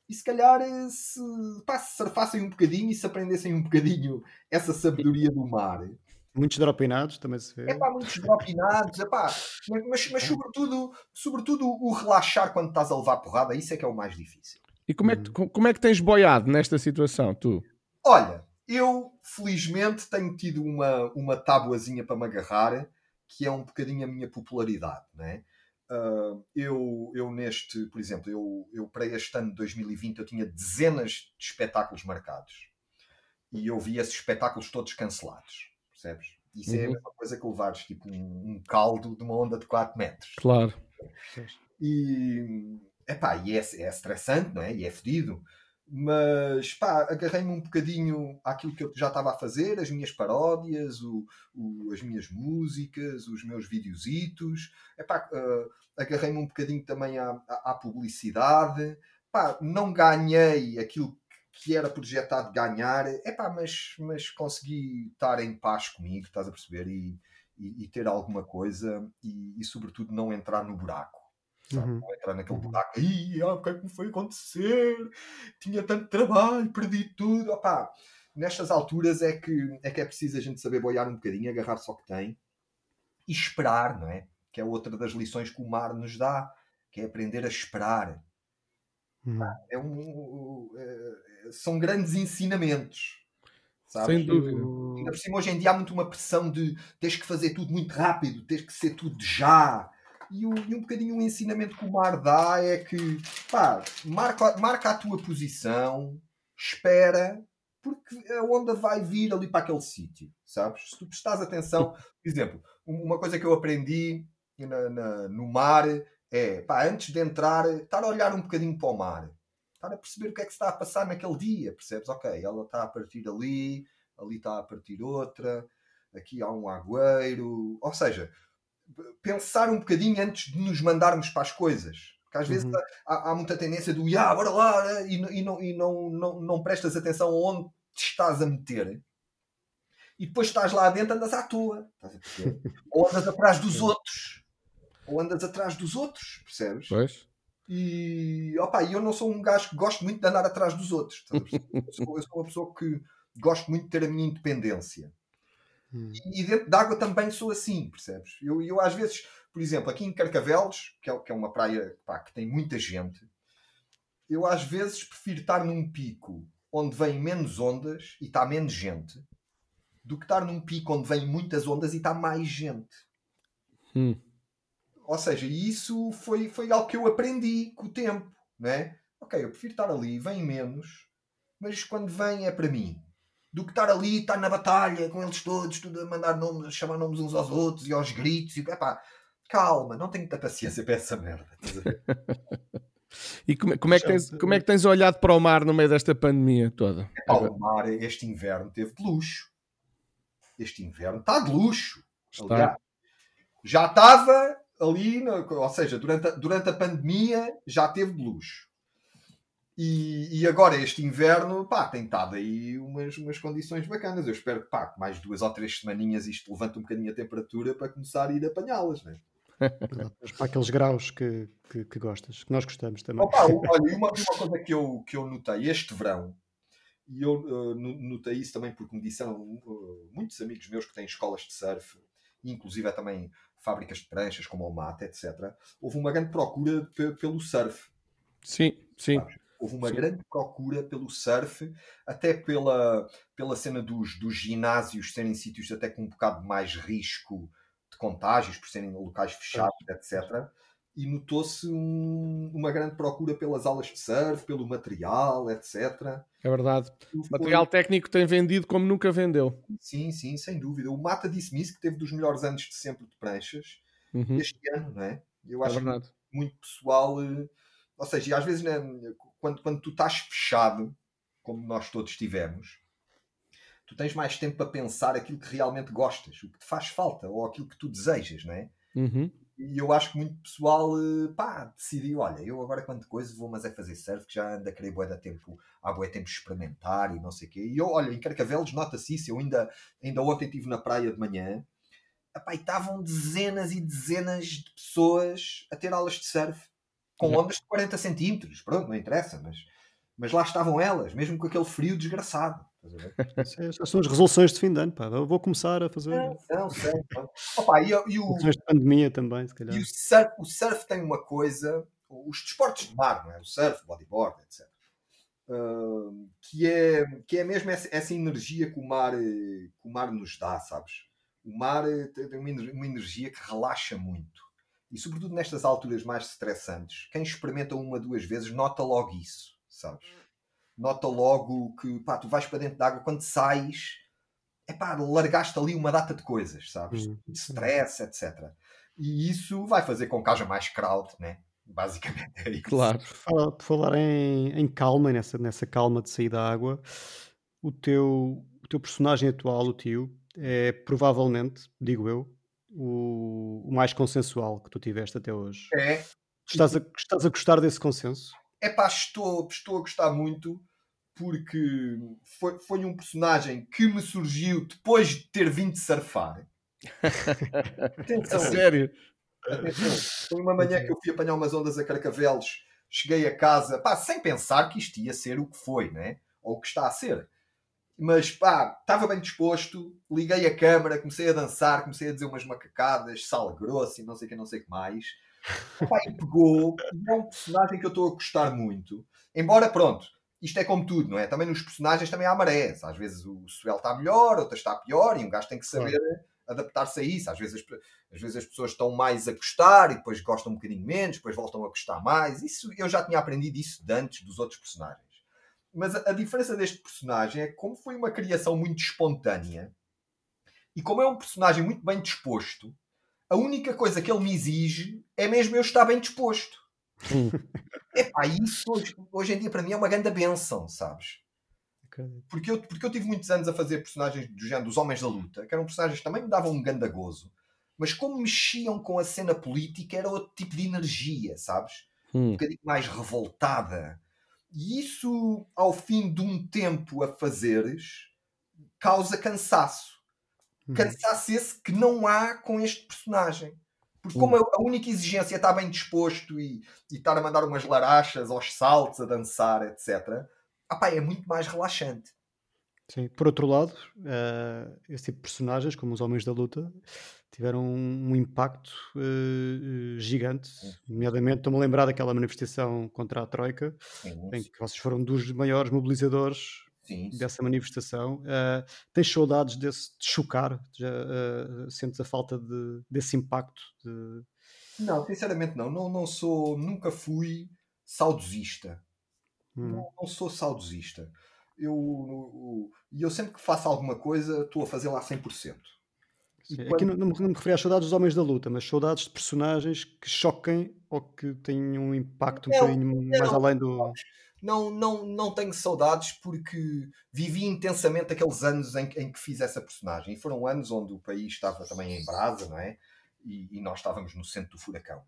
C: E se calhar eh, se, pá, se surfassem um bocadinho e se aprendessem um bocadinho essa sabedoria do mar,
A: Muitos dropinados também se vê.
C: é pá, muitos dropinados, é pá, mas, mas, mas sobretudo, sobretudo o relaxar quando estás a levar porrada, isso é que é o mais difícil.
B: E como é, que, co- como é que tens boiado nesta situação, tu?
C: Olha, eu felizmente tenho tido uma, uma tabuazinha para me agarrar, que é um bocadinho a minha popularidade, né? Uh, eu, eu neste, por exemplo, eu, eu para este ano de 2020 eu tinha dezenas de espetáculos marcados e eu vi esses espetáculos todos cancelados, percebes? Isso uhum. é a uhum. mesma coisa que levares tipo um, um, caldo de uma onda de 4 metros.
B: Claro.
C: E, epá, e é, é estressante, não é? E é fedido. Mas pá, agarrei-me um bocadinho àquilo que eu já estava a fazer, as minhas paródias, o, o, as minhas músicas, os meus videozitos. Epá, uh, agarrei-me um bocadinho também à, à, à publicidade. Pá, não ganhei aquilo que era projetado ganhar, epá, mas, mas consegui estar em paz comigo, estás a perceber? E, e, e ter alguma coisa e, e, sobretudo, não entrar no buraco. Uhum. Não entrar naquele uhum. buraco. Ih, ah, o que é que me foi acontecer? Tinha tanto trabalho, perdi tudo. Opá, nestas alturas é que, é que é preciso a gente saber boiar um bocadinho, agarrar só o que tem e esperar, não é? Que é outra das lições que o mar nos dá, que é aprender a esperar. Uhum. É um, é, são grandes ensinamentos.
B: Sabes? Sem dúvida.
C: Ainda por cima, hoje em dia há muito uma pressão de tens que fazer tudo muito rápido, tens que ser tudo já. E, o, e um bocadinho o ensinamento que o Mar dá é que pá, marca, marca a tua posição, espera, porque a onda vai vir ali para aquele sítio, sabes? Se tu prestares atenção, por exemplo, uma coisa que eu aprendi na, na, no mar é, pá, antes de entrar, estar a olhar um bocadinho para o mar, estar a perceber o que é que se está a passar naquele dia, percebes? Ok, ela está a partir ali, ali está a partir outra, aqui há um agueiro, ou seja, pensar um bocadinho antes de nos mandarmos para as coisas. Porque às vezes uhum. há, há, muita tendência do ah, bora lá, né? e, e, não, e não, não, não prestas atenção onde te estás a meter. E depois estás lá dentro, andas à toa. Ou andas atrás dos outros. Ou andas atrás dos outros, percebes?
B: Pois.
C: E opa, eu não sou um gajo que gosto muito de andar atrás dos outros. Eu sou, eu sou uma pessoa que gosto muito de ter a minha independência. Hum. E, dentro d'água também sou assim, percebes? Eu, eu às vezes, por exemplo, aqui em Carcavelos, que é, que é uma praia pá, que tem muita gente, eu às vezes prefiro estar num pico onde vem menos ondas e está menos gente do que estar num pico onde vem muitas ondas e está mais gente.
B: Hum.
C: Ou seja, isso foi, foi algo que eu aprendi com o tempo, né? Ok, eu prefiro estar ali, vem menos, mas quando vem é para mim do que estar ali, estar na batalha com eles todos, tudo a mandar nomes, a chamar nomes uns aos outros e aos gritos. E, epá, calma, não tenho muita paciência para essa merda.
B: e como, como, é que tens, como é que tens olhado para o mar no meio desta pandemia toda?
C: Epá, o mar, este inverno teve de luxo. Este inverno está de luxo. Está. Aliás, já estava ali, ou seja, durante a, durante a pandemia já teve de luxo. E, e, agora este inverno, pá, tem estado aí umas, umas condições bacanas. Eu espero que, pá, mais duas ou três semaninhas isto levante um bocadinho a temperatura para começar a ir apanhá-las, né?
A: para aqueles graus que, que, que, gostas, que nós gostamos também.
C: Opa, olha, uma, uma coisa que eu, que eu notei este verão, e eu uh, notei isso também porque me disseram uh, muitos amigos meus que têm escolas de surf, inclusive é também fábricas de pranchas como o Mate, etc. Houve uma grande procura pelo surf.
B: Sim, sim. Sabes?
C: Houve uma Sim. grande procura pelo surf, até pela, pela cena dos, dos ginásios serem sítios até com um bocado mais risco de contágios, por serem locais fechados, etc. E notou-se um, uma grande procura pelas aulas de surf, pelo material, etc.
B: É verdade. O material técnico tem vendido como nunca vendeu.
C: Sim, sim, sem dúvida. O Mata disse-me isso, que teve dos melhores anos de sempre de pranchas uhum. este ano, não é? Eu é acho é que muito pessoal. Eh, ou seja, às vezes né, quando, quando tu estás fechado, como nós todos tivemos, tu tens mais tempo para pensar aquilo que realmente gostas, o que te faz falta ou aquilo que tu desejas, não é?
B: Uhum.
C: E eu acho que muito pessoal eh, pá, decidiu: olha, eu agora quanto coisa vou, mas é fazer surf, que já anda a querer bué da tempo, há bué tempo experimentar e não sei o quê. E eu, olha, em Carcavelos nota-se isso. Eu ainda, ainda ontem estive na praia de manhã epá, e estavam dezenas e dezenas de pessoas a ter aulas de surf com ondas de 40 centímetros, pronto, não interessa, mas, mas lá estavam elas, mesmo com aquele frio desgraçado.
A: Essas são as resoluções de fim de ano, pá. Eu vou começar a fazer.
C: Não, não sei. Opa, e, e o,
A: de pandemia também, se calhar.
C: E o surf, o surf tem uma coisa, os desportos de mar, não é? o surf, o bodyboard, etc. Uh, que, é, que é mesmo essa, essa, energia que o, mar, que o mar nos dá, sabes? O mar tem uma, uma energia que relaxa muito E sobretudo nestas alturas mais estressantes, quem experimenta uma, duas vezes, nota logo isso, sabes? Nota logo que pá, tu vais para dentro da água, quando sais, é pá, largaste ali uma data de coisas, sabes?
A: Uhum.
C: De stress, etc. E isso vai fazer com que haja mais crowd, né? Basicamente é isso.
B: Claro.
A: Por falar, por falar em, em calma, nessa, nessa calma de sair da água, o teu, o teu personagem atual, o tio, é provavelmente, digo eu, o, o mais consensual que tu tiveste até hoje.
C: É,
A: Estás a, estás a gostar desse consenso?
C: é pá, estou, estou a gostar muito porque foi, foi um personagem que me surgiu depois de ter vindo de surfar.
B: A
C: Atenção,
B: sério.
C: atenção. Foi uma manhã que eu fui apanhar umas ondas a Carcavelos, cheguei a casa, pá, sem pensar que isto ia ser o que foi, né? Ou o que está a ser. Mas pá, estava bem disposto, liguei a câmara, comecei a dançar, comecei a dizer umas macacadas, sal grosso e não sei o que, não sei o que mais. Pá, e pegou, e é um personagem que eu estou a gostar muito. Embora, pronto, isto é como tudo, não é? Também nos personagens também há marés. Às vezes o Suel está melhor, outra está pior, e um gajo tem que saber adaptar-se a isso. Às vezes, as, às vezes as pessoas estão mais a gostar e depois gostam um bocadinho menos, depois voltam a gostar mais. Isso eu já tinha aprendido isso de antes dos outros personagens. Mas a, a diferença deste personagem é que, como foi uma criação muito espontânea e como é um personagem muito bem disposto, a única coisa que ele me exige é mesmo eu estar bem disposto.
B: Hum.
C: Epá, isso hoje, hoje em dia para mim é uma grande benção, sabes? Porque eu, porque eu tive muitos anos a fazer personagens do género dos Homens da Luta, que eram personagens que também me davam um ganda gozo, mas como mexiam com a cena política era outro tipo de energia, sabes? Um
B: Hum.
C: bocadinho mais revoltada. E isso, ao fim de um tempo a fazeres, causa cansaço.
A: Uhum.
C: Cansaço esse que não há com este personagem. Porque como a única exigência é estar bem disposto e, e estar a mandar umas larachas aos saltos, a dançar, etc., apá, é muito mais relaxante.
A: Sim. Por outro lado, eh, esse tipo de personagens, como os Homens da Luta, tiveram um impacto eh, eh, gigante. Nomeadamente, estou-me a lembrar daquela manifestação contra a Troika,
C: Sim,
A: em que vocês foram dos maiores mobilizadores
C: sim, sim.
A: dessa manifestação. Eh, tens saudades desse de chocar? Já, eh, sentes a falta de, desse impacto? de-
C: Não, sinceramente não. não. Não sou, nunca fui saudosista.
A: Hum,
C: Não, não sou saudosista. Eu, eu- E eu sempre que faço alguma coisa, estou a fazê-la a 100%. E
A: sim.
C: quando-
A: Aqui não, não me referi às saudades dos Homens da Luta, mas saudades de personagens que choquem ou que tenham um impacto um
C: Não,
A: bocadinho mais além do.
C: Não, não, não tenho saudades porque vivi intensamente aqueles anos em, que- em que fiz essa personagem. E foram anos onde o país estava também em brasa, não é? E, e nós estávamos no centro do furacão.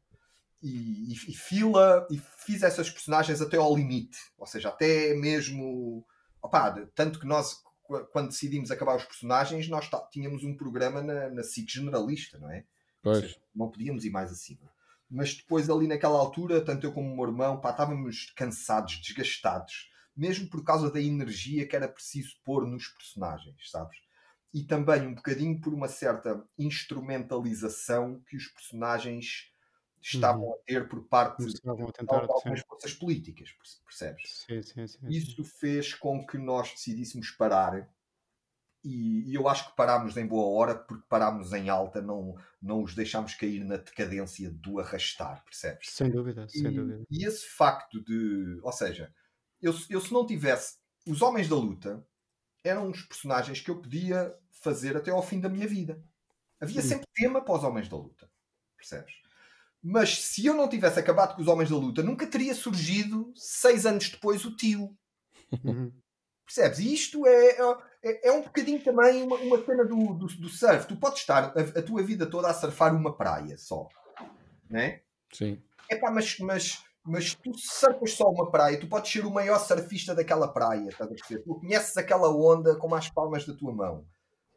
C: E, e, e fila, e fiz essas personagens até ao limite. Ou seja, até mesmo. Opá, tanto que nós, qu- quando decidimos acabar os personagens, nós tá- tínhamos um programa na, na SIC generalista, não é?
B: Pois.
C: seja, não podíamos ir mais acima. Mas depois, ali naquela altura, tanto eu como o meu irmão, pá, estávamos cansados, desgastados, mesmo por causa da energia que era preciso pôr nos personagens, sabes? E também um bocadinho por uma certa instrumentalização que os personagens estavam a ter por parte de.
A: Sim,
C: algumas forças políticas, perce- percebes?
A: sim, sim. sim, sim.
C: Isso fez com que nós decidíssemos parar. E, e eu acho que parámos em boa hora porque parámos em alta, não, não os deixámos cair na decadência do arrastar, percebes?
A: Sem dúvida, sem
C: e,
A: dúvida.
C: e esse facto de. Ou seja, eu, eu se não tivesse. Os Homens da Luta eram os personagens que eu podia fazer até ao fim da minha vida. Havia
A: Hum.
C: sempre tema para os Homens da Luta, percebes? Mas se eu não tivesse acabado com os Homens da Luta, nunca teria surgido seis anos depois o tio.
A: Uhum.
C: Percebes? E isto é, é, é um bocadinho também uma, uma cena do, do, do surf. Tu podes estar a, a tua vida toda a surfar uma praia só. Né?
B: Sim.
C: Epá, mas, mas, mas tu surfas só uma praia, tu podes ser o maior surfista daquela praia, estás a perceber? Tu conheces aquela onda como as palmas da tua mão.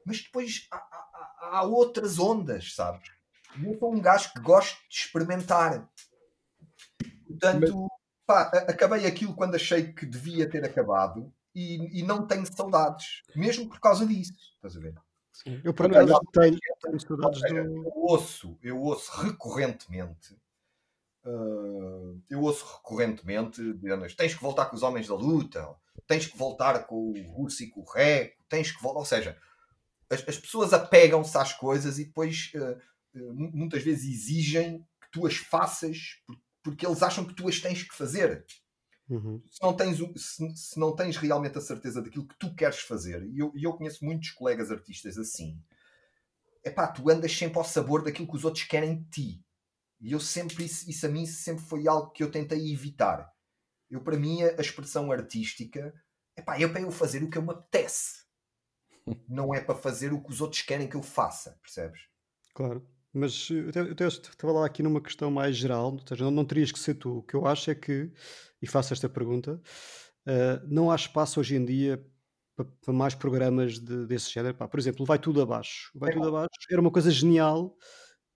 C: Mas depois há, há- há- outras ondas, sabes? E eu sou um gajo que gosto de experimentar. Portanto, pá, a- acabei aquilo quando achei que devia ter acabado e, e não tenho saudades, mesmo por causa disso. Estás a ver?
A: Sim. Eu, por acaso, tenho, tenho saudades do.
C: eu ouço, eu ouço recorrentemente. ah, eu ouço recorrentemente dizendo, tens que voltar com os homens da luta, tens que voltar com o Russo e com o Reco, tens que voltar. Ou seja, as, as pessoas apegam-se às coisas e depois mu- muitas vezes exigem que tu as faças porque eles acham que tu as tens que fazer. Uhum. Se, não tens, se, se, não tens realmente a certeza daquilo que tu queres fazer, e eu, eu conheço muitos colegas artistas assim, é pá, tu andas sempre ao sabor daquilo que os outros querem de ti. E eu sempre, isso, isso a mim sempre foi algo que eu tentei evitar. Eu, para mim, a expressão artística é pá, é para eu fazer o que eu me apetece. não é para fazer o que os outros querem que eu faça, percebes?
A: Claro. Mas eu até estava lá aqui numa questão mais geral, seja, não, não terias que ser tu. O que eu acho é que, e faço esta pergunta, uh, não há espaço hoje em dia para, para mais programas de, desse género. Pá, por exemplo, Vai Tudo Abaixo. Vai é Tudo Abaixo era uma coisa genial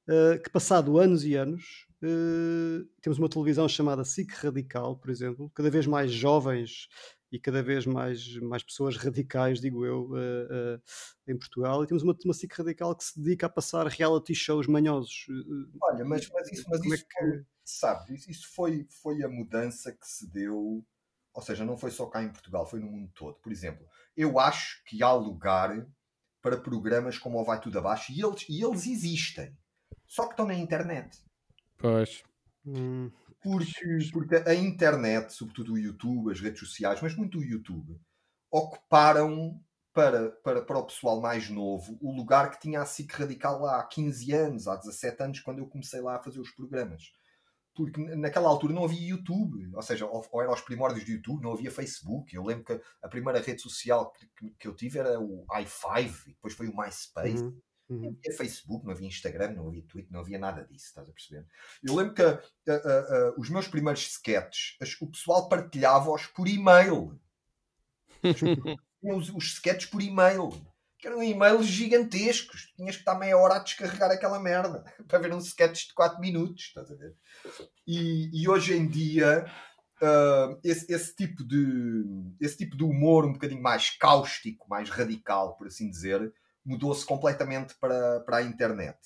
A: uh, que, passado anos e anos, uh, temos uma televisão chamada SIC Radical, por exemplo, cada vez mais jovens e cada vez mais, mais pessoas radicais, digo eu, uh, uh, em Portugal. E temos uma, uma SIC radical que se dedica a passar reality shows manhosos.
C: Olha, mas, mas isso, mas isso é que... isso foi, foi a mudança que se deu, ou seja, não foi só cá em Portugal, foi no mundo todo. Por exemplo, eu acho que há lugar para programas como o Vai Tudo Abaixo e eles, e eles existem, só que estão na internet.
B: Pois.
C: Hum. Porque, porque a internet, sobretudo o YouTube, as redes sociais, mas muito o YouTube, ocuparam para, para, para o pessoal mais novo o lugar que tinha a SIC Radical lá há 15 anos, há 17 anos, quando eu comecei lá a fazer os programas. Porque naquela altura não havia YouTube, ou seja, ou, ou eram os primórdios do YouTube, não havia Facebook. Eu lembro que a primeira rede social que, que, eu tive era o i5, depois foi o MySpace. Uhum. Uhum. Não havia Facebook, não havia Instagram, não havia Twitter, não havia nada disso, estás a perceber? Eu lembro que uh, uh, uh, os meus primeiros sketches, o pessoal partilhava-os por e-mail. os, os sketches por e-mail. Que eram e-mails gigantescos. tinhas que estar meia hora a descarregar aquela merda para ver um sketch de 4 minutos, estás a ver? E, e hoje em dia. Uh, esse, esse, tipo de, esse tipo de humor um bocadinho mais cáustico, mais radical, por assim dizer, mudou-se completamente para, para a internet.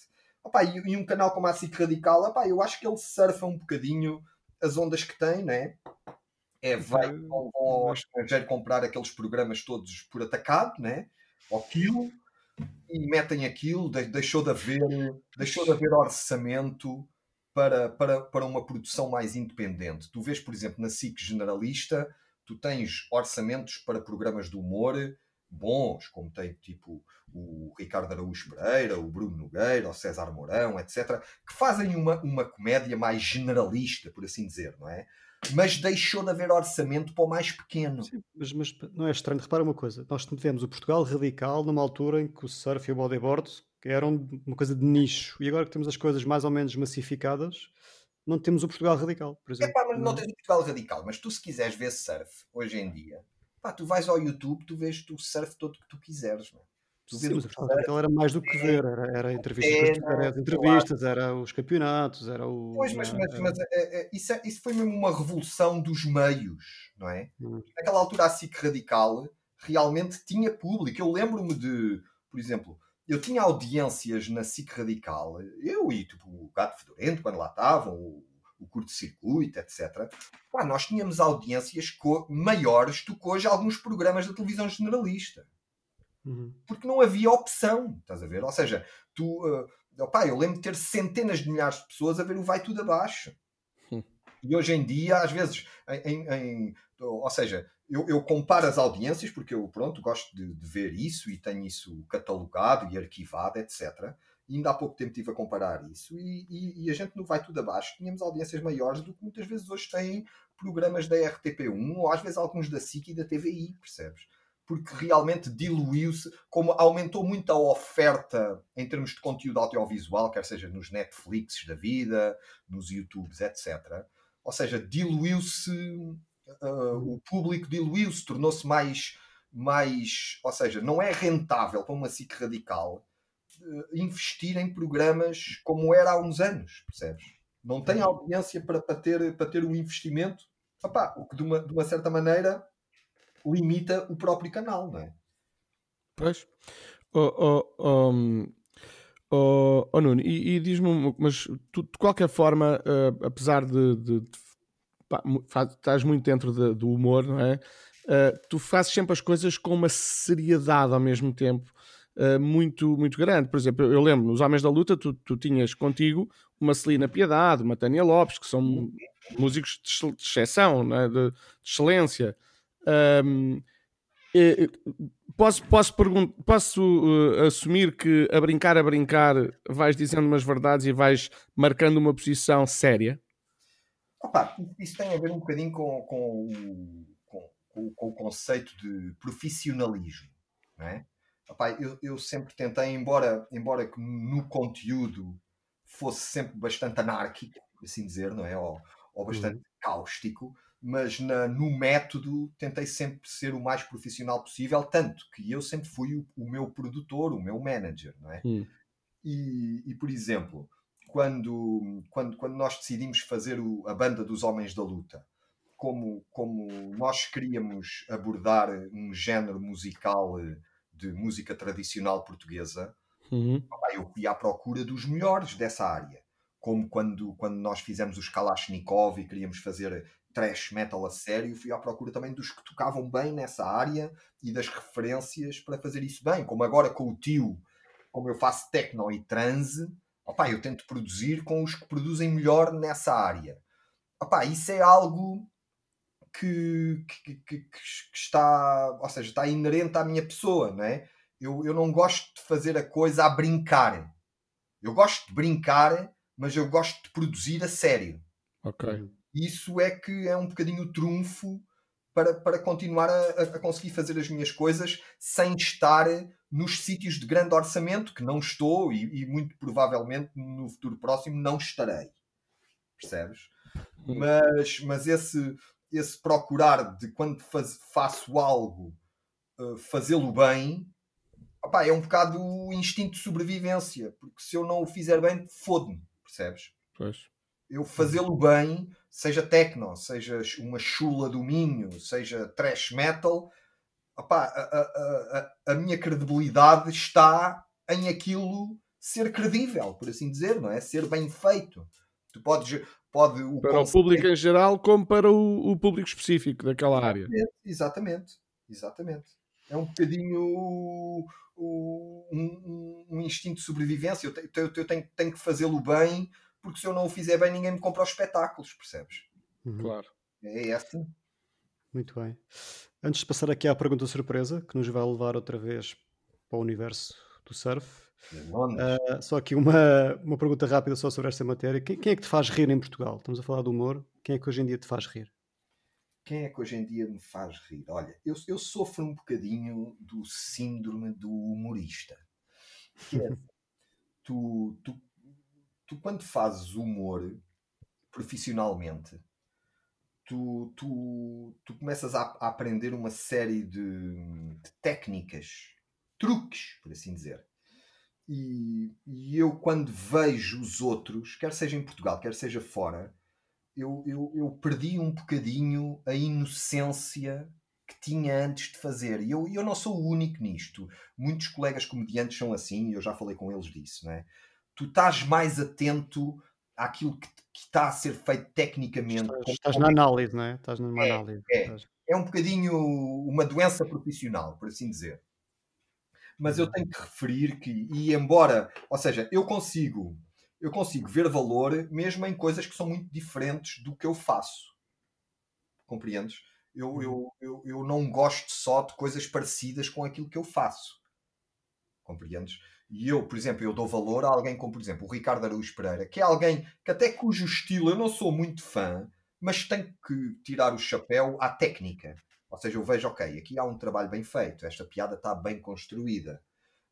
C: Opa, e, e, um canal como a SIC Radical, opa, eu acho que ele surfa um bocadinho as ondas que tem, né? É, vai vão, ao estrangeiro comprar aqueles programas todos por atacado, né? Ao quilo, e metem aquilo, deixou de haver, deixou de haver orçamento para, para, para uma produção mais independente. Tu vês, por exemplo, na SIC Generalista, tu tens orçamentos para programas de humor bons, como tem tipo o Ricardo Araújo Pereira, o Bruno Nogueira, o César Mourão, etc., que fazem uma, uma comédia mais generalista, por assim dizer, não é? Mas deixou de haver orçamento para o mais pequeno.
A: Sim, mas, mas não é estranho. Repara uma coisa: nós tivemos o Portugal radical numa altura em que o surf e o bodyboard eram uma coisa de nicho, e agora que temos as coisas mais ou menos massificadas, não temos o Portugal radical, por exemplo.
C: É pá, mas não tens o Portugal radical, mas tu, se quiseres ver surf hoje em dia, pá, tu vais ao YouTube, tu vês o surf todo que tu quiseres, não
A: Tu Sim, mas o era mais do que é, ver, era, era entrevistas, é, era as entrevistas, claro. era os campeonatos, era o.
C: Pois, mas, mas, mas é, é, isso, é, isso foi mesmo uma revolução dos meios, não é? Hum. Naquela altura a SIC Radical realmente tinha público. Eu lembro-me de, por exemplo, eu tinha audiências na SIC Radical, eu e tipo, o Gato Fedorento, quando lá estavam, o, o curto-circuito, etc. Pá, nós tínhamos audiências maiores do que hoje alguns programas da televisão generalista. Uhum. Porque não havia opção, estás a ver? Ou seja, tu. Uh, opá, eu lembro de ter centenas de milhares de pessoas a ver o Vai Tudo Abaixo. Hum. E hoje em dia, às vezes, em, em, ou seja, eu, eu, comparo as audiências porque eu, pronto, gosto de, de, ver isso e tenho isso catalogado e arquivado, etc. E ainda há pouco tempo estive a comparar isso e, e, e, a gente não vai tudo abaixo. Tínhamos audiências maiores do que muitas vezes hoje têm programas da RTP1 ou às vezes alguns da SIC e da TVI, percebes? porque realmente diluiu-se, como aumentou muito a oferta em termos de conteúdo audiovisual, quer seja nos Netflix da vida, nos YouTubes, etc. Ou seja, diluiu-se, uh, o público diluiu-se, tornou-se mais, mais. Ou seja, não é rentável para uma SIC radical investir em programas como era há uns anos, percebes? Não tem audiência para, para, ter, para ter um investimento, o que de uma, de uma certa maneira limita o próprio canal, não é?
B: Pois. Oh, oh, oh, oh, oh Nuno, e, e diz-me, mas tu, de qualquer forma, uh, apesar de, de, de pá, estás muito dentro de, do humor, não é? Uh, tu fazes sempre as coisas com uma seriedade ao mesmo tempo uh, muito, muito grande. Por exemplo, eu lembro, nos Homens da Luta, tu, tu tinhas contigo uma Celina Piedade, uma Tânia Lopes, que são músicos de, de exceção, né? de, de, excelência. Um, posso, posso, posso uh, assumir que a brincar, a brincar, vais dizendo umas verdades e vais marcando uma posição séria?
C: Opa, isso tem a ver um bocadinho com, com, com, com o conceito de profissionalismo. Não é? Opa, eu, eu sempre tentei, embora, embora que no conteúdo fosse sempre bastante anárquico, assim dizer, não é? Ou, ou bastante uhum. cáustico, mas na, no método tentei sempre ser o mais profissional possível, tanto que eu sempre fui o, o meu produtor, o meu manager, não é? Uhum. E, e, por exemplo, quando, quando, quando nós decidimos fazer o, a banda dos Homens da Luta, como, como nós queríamos abordar um género musical eh, de música tradicional portuguesa, uhum. eu fui à procura dos melhores dessa área. Como quando, quando nós fizemos os Kalashnikov e queríamos fazer trash metal a sério, fui à procura também dos que tocavam bem nessa área e das referências para fazer isso bem. Como agora com o tio, como eu faço techno e transe, opa, eu tento produzir com os que produzem melhor nessa área. Opa, isso é algo que, que, que, que, está, ou seja, está inerente à minha pessoa, não é? Eu, eu não gosto de fazer a coisa a brincar. Eu gosto de brincar, mas eu gosto de produzir a sério.
B: Ok.
C: Isso é que é um bocadinho o trunfo para, para continuar a, a conseguir fazer as minhas coisas sem estar nos sítios de grande orçamento, que não estou e, e muito provavelmente no futuro próximo não estarei. Percebes? Hum. Mas, mas esse, esse procurar de quando faz, faço algo uh, fazê-lo bem opá, é um bocado o instinto de sobrevivência porque se eu não o fizer bem fode-me, percebes?
B: Pois.
C: Eu fazê-lo bem, seja techno, seja uma chula do Minho, seja trash metal, opá, a, a, a, a minha credibilidade está em aquilo ser credível, por assim dizer, não é? Ser bem feito. Tu podes, pode
B: o para o público em geral como para o, o público específico daquela área.
C: Exatamente, exatamente. É um bocadinho um, um, um instinto de sobrevivência. Eu, te, eu, eu tenho, tenho que fazê-lo bem, porque se eu não o fizer bem, ninguém me compra os espetáculos, percebes?
B: Uhum. Claro.
C: É assim.
A: Muito bem. Antes de passar aqui à pergunta surpresa, que nos vai levar outra vez para o universo do surf, Uh, só aqui uma, uma pergunta rápida só sobre esta matéria. Quem, quem, é que te faz rir em Portugal? Estamos a falar do humor. Quem é que hoje em dia te faz rir?
C: Quem é que hoje em dia me faz rir? Olha, eu, eu sofro um bocadinho do síndrome do humorista. Que é, tu, tu, tu, quando fazes humor profissionalmente, tu, tu, tu começas a, a aprender uma série de, de técnicas, truques, por assim dizer e, e, eu, quando vejo os outros, quer seja em Portugal, quer seja fora, eu, eu, eu perdi um bocadinho a inocência que tinha antes de fazer. E eu, eu não sou o único nisto. Muitos colegas comediantes são assim, e eu já falei com eles disso. Não é? Tu estás mais atento àquilo que, que está a ser feito tecnicamente.
A: Estás, estás na análise, não é? Estás numa
C: é,
A: análise.
C: É, é um bocadinho uma doença profissional, por assim dizer mas eu tenho que referir que, e embora, ou seja, eu consigo, eu consigo ver valor mesmo em coisas que são muito diferentes do que eu faço. Compreendes? Eu, uhum. eu, eu, eu não gosto só de coisas parecidas com aquilo que eu faço. Compreendes? E eu, por exemplo, eu dou valor a alguém como, por exemplo, o Ricardo Araújo Pereira, que é alguém que até cujo estilo eu não sou muito fã, mas tenho que tirar o chapéu à técnica. Ou seja, eu vejo, ok, aqui há um trabalho bem feito, esta piada está bem construída,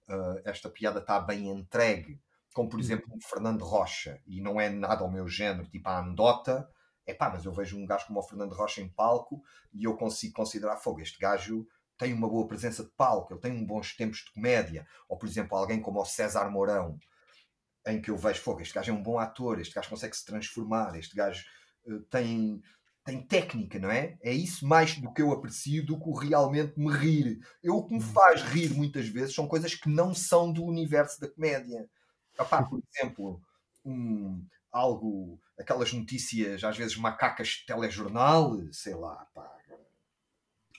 C: uh, esta piada está bem entregue, como por uhum. exemplo o Fernando Rocha, e não é nada ao meu género, tipo a andota, é pá, mas eu vejo um gajo como o Fernando Rocha em palco e eu consigo considerar fogo, este gajo tem uma boa presença de palco, ele tem bons tempos de comédia, ou por exemplo alguém como o César Mourão, em que eu vejo fogo, este gajo é um bom ator, este gajo consegue se transformar, este gajo uh, tem, tem técnica, não é? É isso mais do que eu aprecio do que o realmente me rir. Eu, o que me uhum. faz rir muitas vezes são coisas que não são do universo da comédia. Epá, por exemplo, um, algo, aquelas notícias, às vezes macacas de telejornal, sei lá, pá.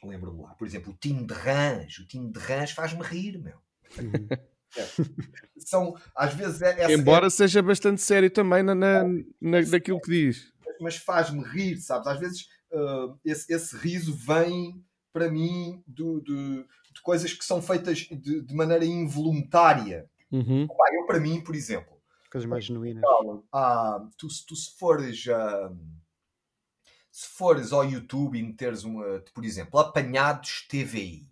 C: Lembro-me lá, por exemplo, o time de Rãs. O time de Rãs faz-me rir, meu.
A: Uhum.
C: É. São, às vezes, é, essa,
B: Embora é... seja bastante sério também na, na, na naquilo que diz.
C: Mas faz-me rir, sabes? Às vezes uh, esse, esse, riso vem para mim do, do, de coisas que são feitas de, de maneira involuntária.
B: Uhum.
C: eu, para mim, por exemplo,
A: coisas mais genuínas.
C: Ah, tu, tu se fores. Uh, se fores ao YouTube e meteres uma, por exemplo, apanhados TVI.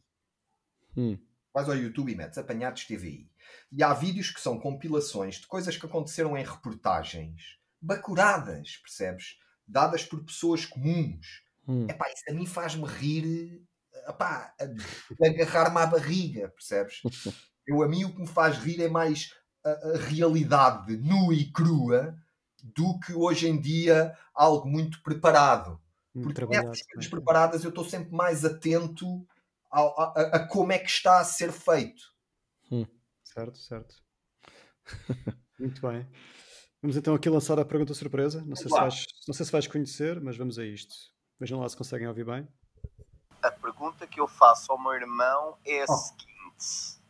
B: Hum.
C: Vais ao YouTube e metes apanhados TVI. E há vídeos que são compilações de coisas que aconteceram em reportagens bacuradas, percebes? Dadas por pessoas comuns.
B: Hum.
C: Epá, isso a mim faz-me rir epá, agarrar-me à barriga, percebes? Eu, a mim o que me faz rir é mais a, a realidade nua e crua do que hoje em dia algo muito preparado. Porque nessas coisas preparadas eu estou sempre mais atento a, a, a, como é que está a ser feito.
B: Hum.
A: Certo, certo. muito bem. Vamos então aqui lançar a pergunta surpresa. Não sei, se vais, não sei se vais conhecer, mas vamos a isto. Vejam lá se conseguem ouvir bem.
D: A pergunta que eu faço ao meu irmão é a oh. seguinte: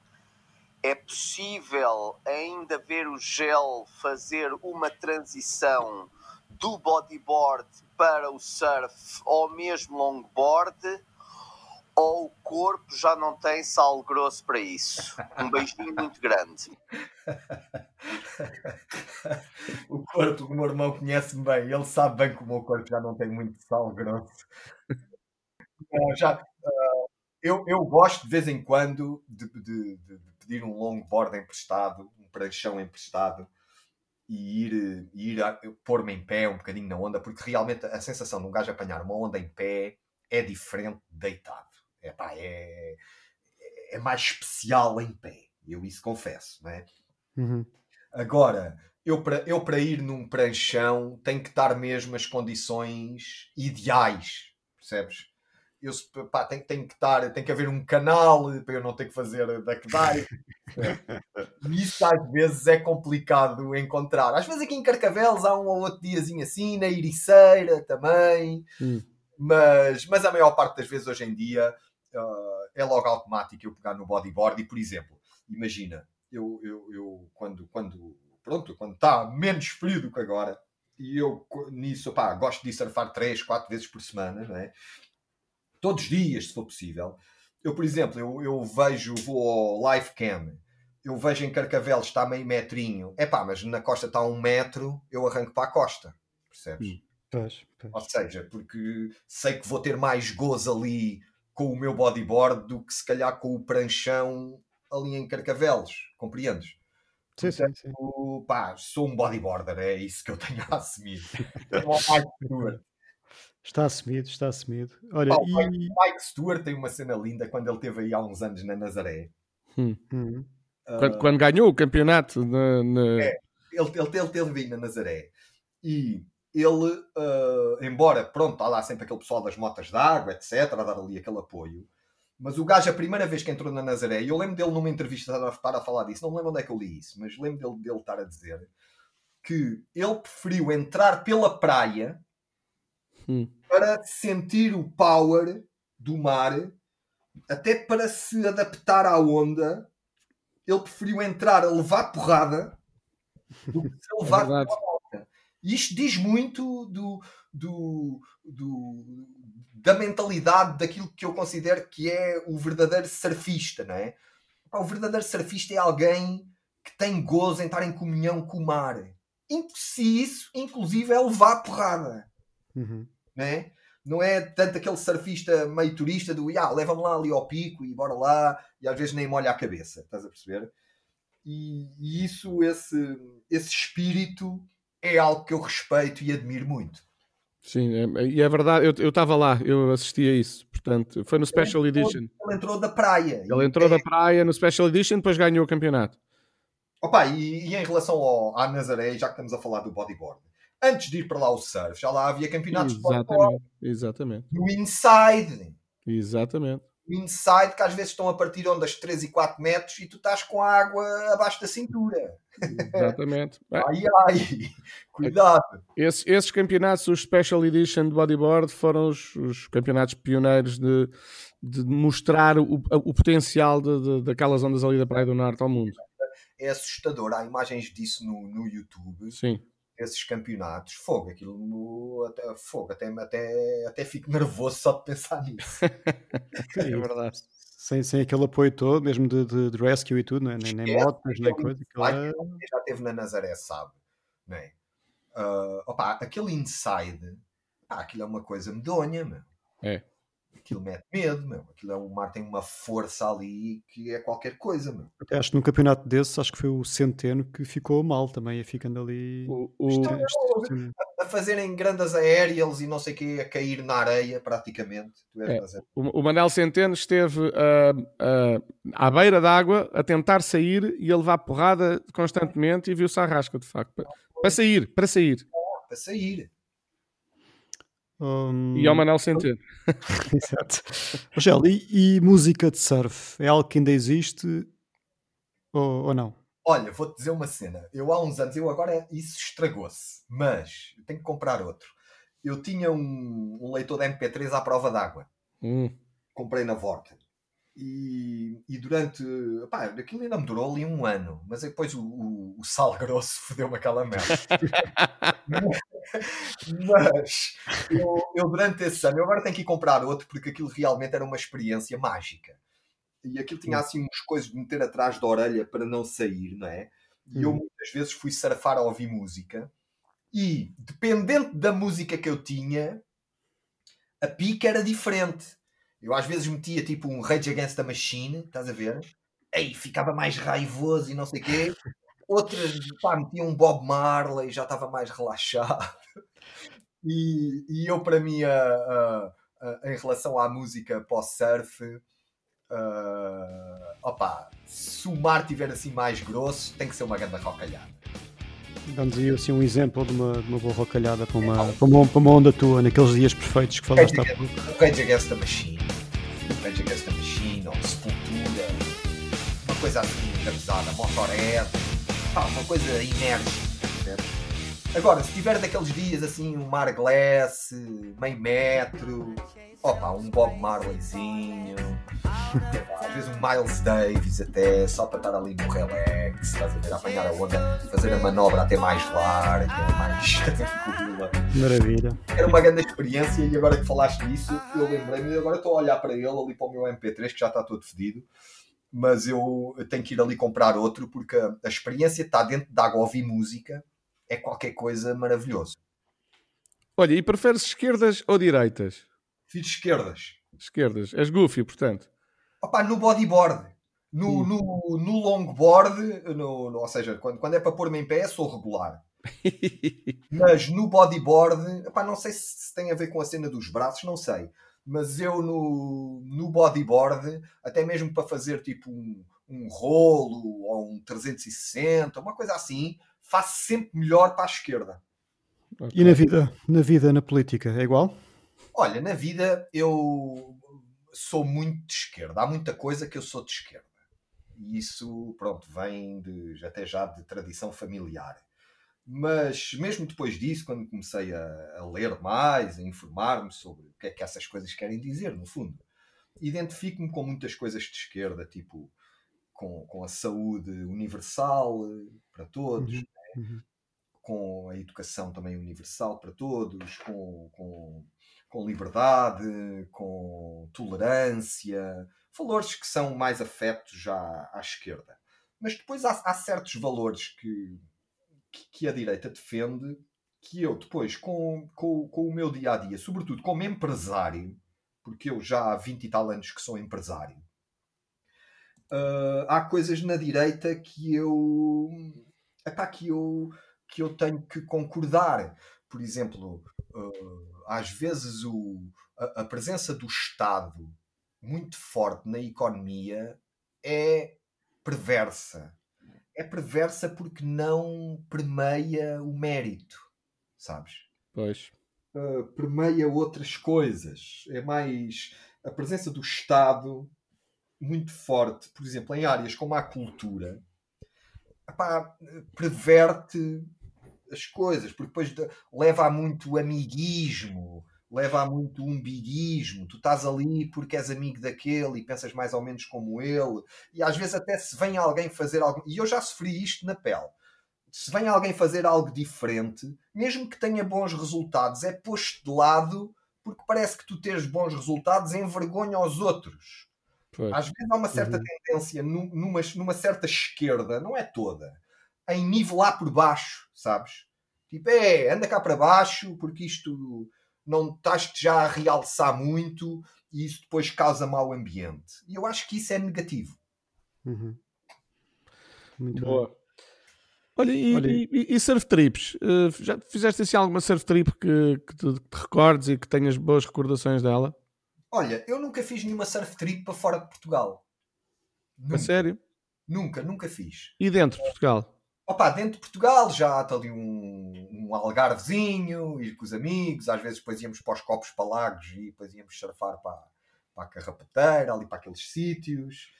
D: é possível ainda ver o gel fazer uma transição do bodyboard para o surf ou mesmo longboard? Ou o corpo já não tem sal grosso para isso? Um beijinho muito grande.
C: o corpo, o meu irmão conhece-me bem, ele sabe bem que o meu corpo já não tem muito sal grosso. já, uh, eu, eu gosto de vez em quando de, de, de pedir um longboard emprestado, um pranchão emprestado e ir, ir pôr-me em pé um bocadinho na onda, porque realmente a sensação de um gajo apanhar uma onda em pé é diferente de deitado. É, pá, é, é mais especial em pé. Eu isso confesso, não é?
A: Uhum.
C: Agora, eu para, eu ir num pranchão tenho que estar mesmo as condições ideais, percebes? eu pá, tem, tem que estar, tem que haver um canal para eu não ter que fazer duck dive. e isso às vezes é complicado encontrar. Às vezes aqui em Carcavelos há um ou outro diazinho assim, na Ericeira também,
B: hum.
C: mas, mas a maior parte das vezes hoje em dia uh, é logo automático eu pegar no bodyboard e, por exemplo, imagina, eu, eu, eu quando, quando, pronto, quando está menos frio do que agora, e eu nisso, pá, gosto de surfar 3, 4 vezes por semana, não é? todos os dias, se for possível. Eu, por exemplo, eu, eu vejo, vou ao live cam, eu vejo em Carcavelos está meio metrinho, é pá, mas na costa está um metro, eu arranco para a costa, percebes? Hum,
A: pois, pois.
C: Ou seja, porque sei que vou ter mais gozo ali com o meu bodyboard do que se calhar com o pranchão ali em Carcavelos, compreendes?
A: Sim, sim, sim.
C: Pá, sou um bodyboarder, é isso que eu tenho a assumir.
A: Está assumido, está assumido. Olha,
C: e... Mike Stewart tem uma cena linda quando ele teve aí há uns anos na Nazaré.
B: Hum. Hum. Uh... Quando, quando, ganhou o campeonato na, na...
C: É, ele, ele, ele teve aí na Nazaré e ele, uh, embora pronto, está lá sempre aquele pessoal das motas d'água, etc., a dar ali aquele apoio, mas o gajo, a primeira vez que entrou na Nazaré, e eu lembro dele numa entrevista estar a falar disso, não me lembro onde é que eu li isso, mas lembro dele, dele estar a dizer que ele preferiu entrar pela praia
B: hum.
C: para sentir o power do mar, até para se adaptar à onda, ele preferiu entrar a levar porrada do que se levar é. E isto diz muito do, do, do, da mentalidade daquilo que eu considero que é o verdadeiro surfista, não é? O verdadeiro surfista é alguém que tem gozo em estar em comunhão com o mar. Se isso, inclusive, é levar porrada.
A: Uhum
C: né? não é tanto aquele surfista meio turista do ah, leva-me lá ali ao pico e bora lá, e às vezes nem molha a cabeça, estás a perceber? E, e isso, esse, esse espírito é algo que eu respeito e admiro muito.
B: Sim, é, e é verdade, eu estava lá, eu assisti a isso, portanto, foi no Special
C: ele entrou,
B: Edition.
C: Ele entrou da praia.
B: Ele entrou é... da praia no Special Edition, depois ganhou o campeonato.
C: Opa, e, e em relação ao, à Nazaré, já que estamos a falar do bodyboard, antes de ir para lá o surf, já lá havia campeonatos
B: exatamente, de exatamente.
C: no inside.
B: Exatamente.
C: Inside, que às vezes estão a partir ondas 3 e 4 metros e tu estás com a água abaixo da cintura.
B: Exatamente.
C: ai, ai, cuidado.
B: Esses, esses, campeonatos, os Special Edition de Bodyboard, foram os, os campeonatos pioneiros de, de mostrar o, o potencial de, de, daquelas ondas ali da Praia do Norte ao mundo.
C: é assustador. Há imagens disso no, no YouTube.
B: Sim.
C: Esses campeonatos, fogo, aquilo até, fogo, até, até, até fico nervoso só de pensar nisso.
B: é verdade.
A: Sem, sem aquele apoio todo, mesmo de, de, de rescue e tudo, não é? nem, nem motos, nem coisa.
C: Ai, é... Já teve na Nazaré, sabe? Não é? Uh, opa, aquele inside, pá, aquilo é uma coisa medonha, meu.
B: É
C: aquilo mete medo, meu. Aquilo é, o mar tem uma força ali que é qualquer coisa, meu.
A: Acho que num campeonato desses, acho que foi o Centeno que ficou mal também, ficando ali
B: o, o...
C: a, a fazerem grandes aéreas e não sei o que, a cair na areia praticamente.
B: É. O, o Manel Centeno esteve uh, uh, à beira d'água a tentar sair e a levar porrada constantemente e viu-se a rasca, de facto. Para sair, para sair.
C: Para sair.
A: Um...
B: E ao Manel Centeno.
A: Exato. Rogel, e, e, música de surf? É algo que ainda existe ou, ou não?
C: Olha, vou-te dizer uma cena. Eu há uns anos, eu agora isso estragou-se, mas tenho que comprar outro. Eu tinha um, um leitor de MP3 à prova d'água.
B: Hum. Comprei
C: na Vorten. E, e, durante. Pá, aquilo ainda me durou ali um ano, mas depois o, o, o sal grosso fodeu-me aquela merda. mas eu, eu, durante esse ano, eu agora tenho que ir comprar outro porque aquilo realmente era uma experiência mágica. E aquilo tinha assim umas coisas de meter atrás da orelha para não sair, não é? E eu muitas vezes fui surfar a ouvir música e, dependente da música que eu tinha, a pica era diferente. Eu às vezes metia tipo um Rage Against the Machine, estás a ver? Ei, ficava mais raivoso e não sei o quê. Outras, pá, metia um Bob Marley, já estava mais relaxado. E, e eu, para mim, uh, uh, em relação à música pós-surf, uh, opa, se o mar estiver assim mais grosso, tem que ser uma grande rocalhada.
A: Damos aí assim, um exemplo de uma, de uma boa rocalhada para uma, para, uma, para uma onda tua, naqueles dias perfeitos que falaste há pouco.
C: Rage Against the Machine. Rage Against the Machine, ou Sepultura. Uma coisa assim, pesada. Motorhead. Uma coisa enérgica. Agora, se tiver daqueles dias assim, um Mar Glass, meio metro, opa, um Bob Marleyzinho, às vezes um Miles Davis até, só para estar ali no relax, estás a ver, a apanhar a onda, fazer a manobra até mais larga, mais
A: Maravilha.
C: Era uma grande experiência e agora que falaste disso, eu lembrei-me, agora estou a olhar para ele ali para o meu MP3 que já está todo fedido mas eu tenho que ir ali comprar outro porque a experiência de estar dentro de água ouvir música é qualquer coisa maravilhoso.
B: Olha, e preferes esquerdas ou direitas?
C: Fiz esquerdas.
B: Esquerdas. És goofy, portanto.
C: Opa, no bodyboard. No, hum. no, no longboard, no, no, ou seja, quando, quando é para pôr-me em pé, sou regular. Mas no bodyboard, opa, não sei se tem a ver com a cena dos braços, não sei. Mas eu no, no bodyboard, até mesmo para fazer tipo um, um rolo ou um 360, uma coisa assim, faço sempre melhor para a esquerda.
A: Okay. E na vida, na vida, na política, é igual?
C: Olha, na vida eu sou muito de esquerda. Há muita coisa que eu sou de esquerda. E isso, pronto, vem de, até já de tradição familiar. Mas mesmo depois disso, quando comecei a, a ler mais, a informar-me sobre o que é que essas coisas querem dizer, no fundo, identifico-me com muitas coisas de esquerda, tipo com, com a saúde universal para todos, uhum. Uhum. com a educação também universal para todos, com, com, com liberdade, com tolerância, valores que são mais afetos já à esquerda. Mas depois há, há certos valores que, que, a direita defende que eu depois, com, com, com o meu dia a dia, sobretudo como empresário, porque eu já há 20 e tal anos que sou empresário, uh, há coisas na direita que eu epá, que eu, que eu tenho que concordar. Por exemplo, uh, às vezes o, a, a, presença do Estado muito forte na economia é perversa. É perversa porque não permeia o mérito, sabes?
B: Pois.
C: Uh, permeia outras coisas. É mais a presença do Estado muito forte, por exemplo, em áreas como a cultura, epá, preverte as coisas, porque depois leva a muito amiguismo, leva a muito umbiguismo. Tu estás ali porque és amigo daquele e pensas mais ou menos como ele, e às vezes até se vem alguém fazer algo. E eu já sofri isto na pele. Se vem alguém fazer algo diferente, mesmo que tenha bons resultados, é posto de lado porque parece que tu teres bons resultados envergonha aos outros. Pois. Às vezes há uma certa uhum. tendência numa, numa certa esquerda, não é toda, em nivelar por baixo, sabes? Tipo, é, anda cá para baixo, porque isto não estás já a realçar muito e isso depois causa mau ambiente. E eu acho que isso é negativo.
A: Uhum.
B: Muito Boa. Bem. Olha, e, Olha, e, e, surf trips? Uh, já fizeste assim alguma surf trip que, que te, te recordes e que tenhas boas recordações dela?
C: Olha, eu nunca fiz nenhuma surf trip para fora de Portugal.
B: Nunca. A sério?
C: Nunca, nunca fiz.
B: E dentro de Portugal?
C: Opa, dentro de Portugal já está ali um, um algarvezinho, ir com os amigos, às vezes depois íamos para os copos para lagos e depois íamos surfar para, para a carrapateira, ali para aqueles sítios.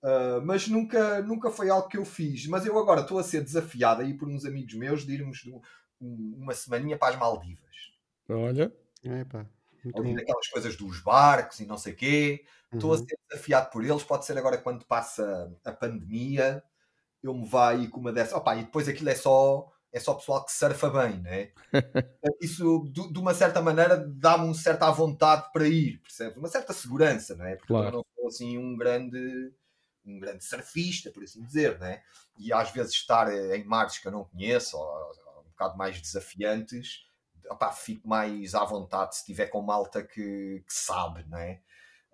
C: Uh, mas nunca, nunca foi algo que eu fiz. Mas eu agora estou a ser desafiado aí por uns amigos meus de irmos um, uma semaninha para as Maldivas.
B: Olha.
A: Epa,
C: ali daquelas coisas dos barcos e não sei o quê. Estou uhum. a ser desafiado por eles. Pode ser agora quando passa a pandemia eu me vá aí com uma dessas. Opa, e depois aquilo é só, é só pessoal que surfa bem, né? Isso, de, de, uma certa maneira, dá-me uma certa vontade para ir, percebes? Uma certa segurança, não é? Porque claro. eu não sou assim um grande um grande surfista, por assim dizer, né? E às vezes estar em mares que eu não conheço, ou, ou um bocado mais desafiantes, opá, fico mais à vontade se estiver com malta que, que sabe, não é?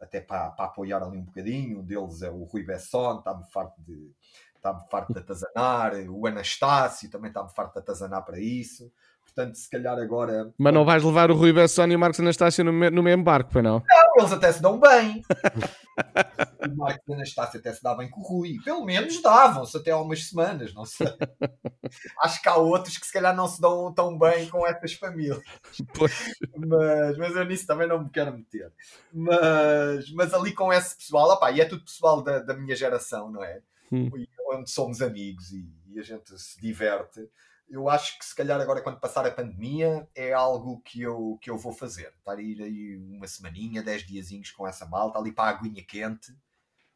C: Até para, para apoiar ali um bocadinho. Um deles é o Rui Besson, está-me farto de, está-me farto de atazanar, o Anastácio também está-me farto de atazanar para isso. Portanto, se calhar agora.
B: Mas não vais levar o Rui Bessoni e o Marcos Anastácio no, no mesmo barco, para não?
C: Não, eles até se dão bem. o Marcos Anastácio até se dá bem com o Rui. Pelo menos davam-se até há umas semanas, não sei. Acho que há outros que se calhar não se dão tão bem com essas famílias. Mas, mas eu nisso também não me quero meter. Mas, mas ali com esse pessoal, opá, e é tudo pessoal da, da minha geração, não é? hum. Onde somos amigos e, e, a gente se diverte. Eu acho que se calhar agora quando passar a pandemia é algo que eu, que eu vou fazer. Estar a ir aí uma semaninha, dez diazinhos com essa malta, ali para a aguinha quente.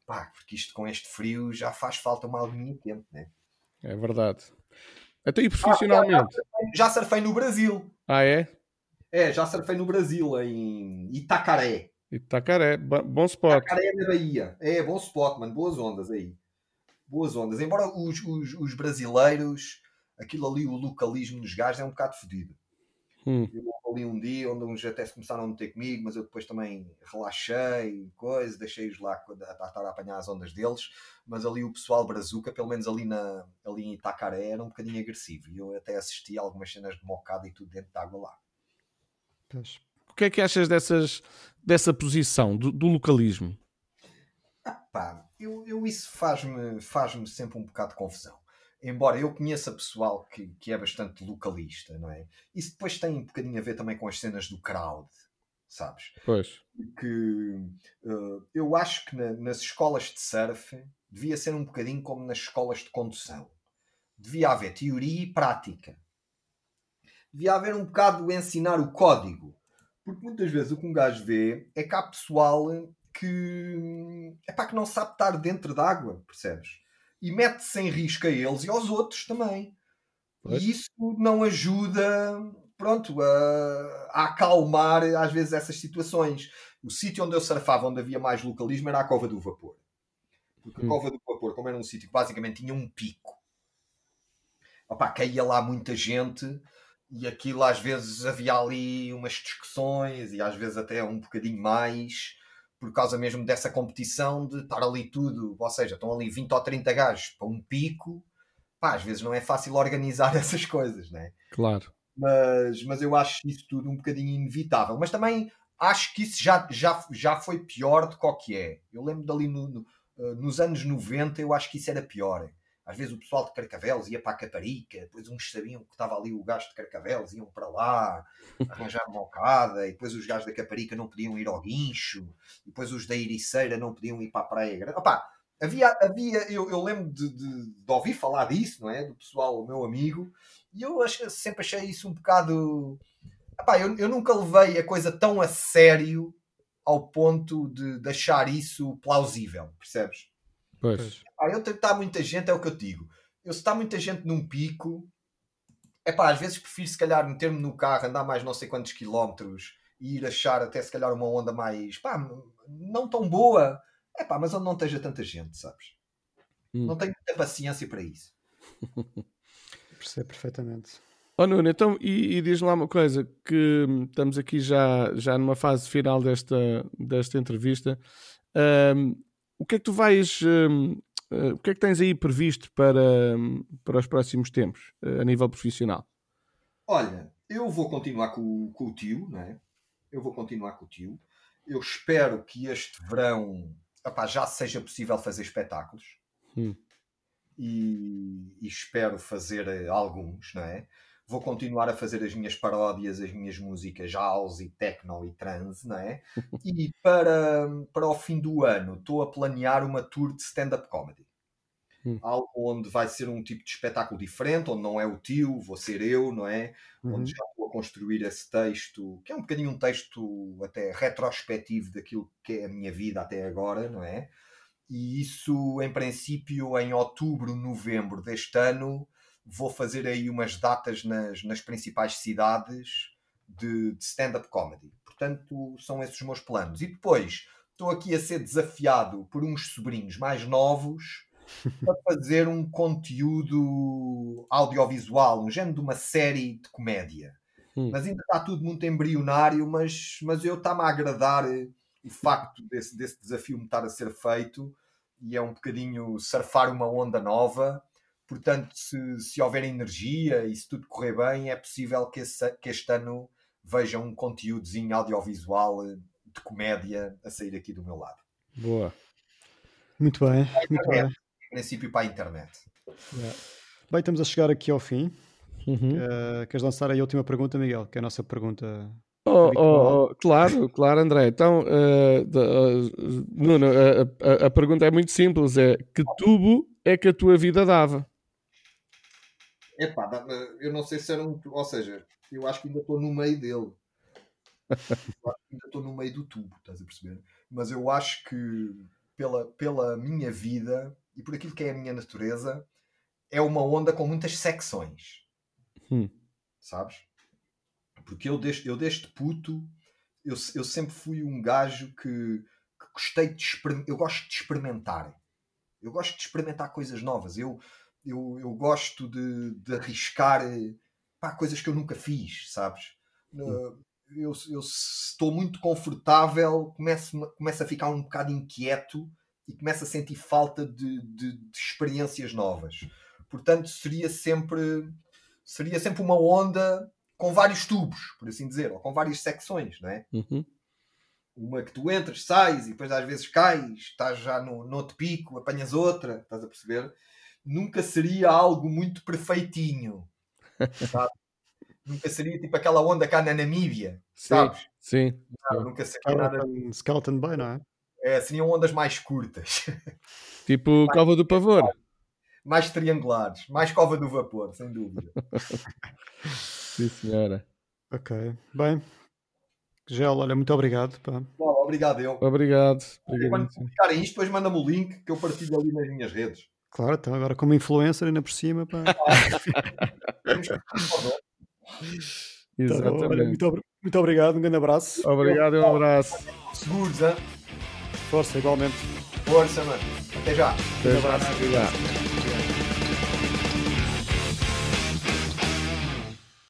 C: Pá, porque isto com este frio já faz falta uma aguinha quente, né?
B: É verdade. Até e profissionalmente?
C: Ah, já, já surfei no Brasil.
B: Ah, é?
C: É, já surfei no Brasil, em Itacaré.
B: Itacaré, bom spot.
C: Itacaré na Bahia. É, bom spot, mano. Boas ondas aí boas ondas. Embora os, os, os brasileiros, aquilo ali, o localismo dos gajos é um bocado fodido. Hum. Eu ali um dia onde uns até se começaram a meter comigo, mas eu depois também relaxei, coisa, deixei-os lá a estar a apanhar as ondas deles. Mas ali o pessoal brazuca, pelo menos ali, na, ali em Itacaré, era um bocadinho agressivo. E eu até assisti a algumas cenas de mocada e tudo dentro de água lá.
B: O que é que achas dessas, dessa posição, do, do localismo?
C: Ah, pá, eu, eu isso faz-me faz sempre um bocado de confusão. Embora eu conheça pessoal que, que é bastante localista, não é? Isso depois tem um bocadinho a ver também com as cenas do crowd, sabes?
B: Pois.
C: Que uh, eu acho que na, nas escolas de surf devia ser um bocadinho como nas escolas de condução. Devia haver teoria e prática. Devia haver um bocado de ensinar o código. Porque muitas vezes o que um gajo vê é que há pessoal que é para que não sabe estar dentro d'água, percebes? E mete-se em risco a eles e aos outros também. Pois. E isso não ajuda, pronto, a, a, acalmar às vezes essas situações. O sítio onde eu surfava, onde havia mais localismo, era a Cova do Vapor. Porque a hum. Cova do Vapor, como era um sítio que basicamente tinha um pico, opá, caía lá muita gente e aquilo às vezes havia ali umas discussões e às vezes até um bocadinho mais por causa mesmo dessa competição de estar ali tudo, ou seja, estão ali 20 ou 30 gajos para um pico, pá, às vezes não é fácil organizar essas coisas, né?
B: Claro.
C: Mas, mas eu acho isso tudo um bocadinho inevitável. Mas também acho que isso já, já, já foi pior do que o que é. Eu lembro dali no, no, eh, nos anos 90, eu acho que isso era pior. Às vezes o pessoal de Carcavelos ia para a Caparica, depois uns sabiam que estava ali o gajo de Carcavelos, iam para lá arranjar mocada, e depois os gajos da Caparica não podiam ir ao guincho, e depois os da Iriceira não podiam ir para a Praia Grande. Opa, havia, havia eu, eu lembro de, de, de, ouvir falar disso, não é? Do pessoal, meu amigo, e eu acho, sempre achei isso um bocado. epá, eu, eu nunca levei a coisa tão a sério ao ponto de, de achar isso plausível, percebes?
B: Pois.
C: Epá, eu está muita gente, é o que eu digo. Eu se está muita gente num pico, é pá, às vezes prefiro se calhar meter-me no carro, andar mais não sei quantos quilómetros e ir achar até se calhar uma onda mais, pá, não tão boa, é pá, mas onde não esteja tanta gente, sabes?
B: Hum.
C: Não tenho muita paciência para isso.
A: Percebo perfeitamente.
B: Oh Nuno, então, e, e diz-me lá uma coisa, que estamos aqui já, já numa fase final desta, desta entrevista. Hum, o que é que tu vais. eh, o que é que tens aí previsto para, hum, para os próximos tempos, eh, a nível profissional?
C: Olha, eu vou continuar com, o- com o tio, não é? Eu vou continuar com o tio. Eu espero que este verão epá, já seja possível fazer espetáculos.
B: Hum.
C: E, e espero fazer eh, alguns, não é? Vou continuar a fazer as minhas paródias, as minhas músicas house e techno e trance, não é? E para, para o fim do ano estou a planear uma tour de stand-up comedy.
B: Hum.
C: Algo onde vai ser um tipo de espetáculo diferente, onde não é o tio, vou ser eu, não é?
A: Uhum.
C: onde já estou a construir esse texto, que é um bocadinho um texto até retrospectivo daquilo que é a minha vida até agora, não é? E isso, em princípio, em outubro, novembro deste ano, vou fazer aí umas datas nas, nas principais cidades de, de stand-up comedy. Portanto, são esses os meus planos. E depois, estou aqui a ser desafiado por uns sobrinhos mais novos para fazer um conteúdo audiovisual, um género de uma série de comédia.
B: Hum.
C: Mas ainda está tudo muito embrionário, mas, mas eu está-me a agradar eh, o facto desse, desse desafio me estar a ser feito e é um bocadinho surfar uma onda nova. Portanto, se, se houver energia e se tudo correr bem, é possível que, esse- que este ano veja um conteúdozinho audiovisual eh, de comédia a sair aqui do meu lado.
B: Boa.
A: Muito bem, muito bem.
C: Em princípio, para a internet.
A: Bem, estamos a chegar aqui ao fim.
B: Uhum.
A: Eh, queres lançar aí a última pergunta, Miguel? Que é a nossa pergunta.
B: Oh, oh, oh, claro, claro, André. Então, de- eh, Nuno, a, a- a pergunta é muito simples: é que tubo é que a tua vida dava?
C: Epá, eu não sei se era um. Ou seja, eu acho que ainda estou no meio dele. Eu acho que ainda estou no meio do tubo, estás a perceber? Mas eu acho que pela, pela minha vida e por aquilo que é a minha natureza, é uma onda com muitas secções.
B: Hum.
C: Sabes? Porque eu desde, eu desde puto, eu, eu sempre fui um gajo que, que gostei de eu gosto de experimentar. Eu gosto de experimentar coisas novas. Eu, eu, eu gosto de, de arriscar eh, pá, coisas que eu nunca fiz, sabes? Uh, Eu, eu estou muito confortável, começo, começo a ficar um bocado inquieto e começo a sentir falta de, de- de experiências novas. Portanto, seria sempre, seria sempre uma onda com vários tubos, por assim dizer, ou com várias secções, não é?
B: Uhum.
C: Uma que tu entras, sais e depois às vezes cais, estás já no, no outro pico, apanhas outra, estás a perceber? Nunca seria algo muito perfeitinho, sabe? Nunca seria tipo aquela onda cá na Namíbia,
B: Sim,
C: sabes?
B: sim.
C: Não, nunca seria nada.
A: Skeleton, Skeleton Bay, não é?
C: É, seriam ondas mais curtas,
B: Tipo Cova do Pavor.
C: mais triangulares, mais cova do vapor, sem dúvida.
B: Sim, senhora.
A: Ok. Bem, Gel, olha, muito obrigado. pá.
C: Bom, obrigado eu.
B: Obrigado.
C: Quando
B: Obrigadíssimo.
C: publicarem isto, depois manda-me o link que eu partilho ali nas minhas redes.
A: Claro, então agora como influencer ainda por cima. Pá. Bom, olha, muito, muito obrigado, um grande abraço.
B: Obrigado e um abraço.
C: Seguros, hein?
A: Força, igualmente.
C: Força, mano. Até já.
B: Até já. Obrigado.